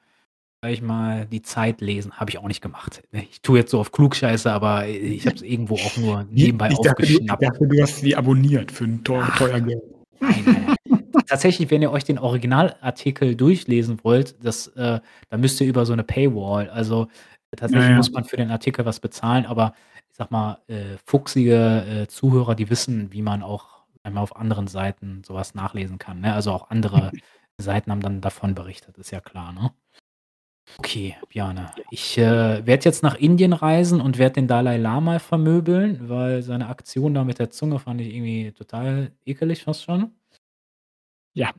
sag ich mal, die Zeit lesen. Habe ich auch nicht gemacht. Ich tue jetzt so auf Klugscheiße, aber ich habe es irgendwo auch nur nebenbei ich dachte, aufgeschnappt. Ich dachte, du hast sie abonniert für ein teuer, teuer Geld. Nein, nein, nein. Tatsächlich, wenn ihr euch den Originalartikel durchlesen wollt, das, äh, dann müsst ihr über so eine Paywall. Also tatsächlich ja, ja. muss man für den Artikel was bezahlen, aber ich sag mal, äh, fuchsige äh, Zuhörer, die wissen, wie man auch einmal auf anderen Seiten sowas nachlesen kann. Ne? Also auch andere Seiten haben dann davon berichtet, ist ja klar, ne? Okay, Bjane. Ich äh, werde jetzt nach Indien reisen und werde den Dalai Lama vermöbeln, weil seine Aktion da mit der Zunge fand ich irgendwie total ekelig fast schon. Ja,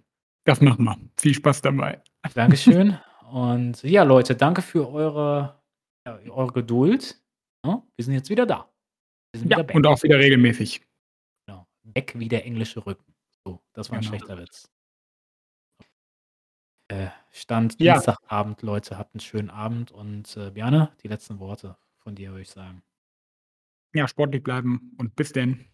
das machen wir. Viel Spaß dabei. Dankeschön. Und ja, Leute, danke für eure, ja, eure Geduld. Ja, wir sind jetzt wieder da. ja, und auch wieder regelmäßig. Genau. Weg wie der englische Rücken. So, das war ein genau. schlechter Witz. Äh, Stand ja. Dienstagabend, Leute. Habt einen schönen Abend und äh, Bjane, die letzten Worte von dir, würde ich sagen. Ja, sportlich bleiben und bis denn.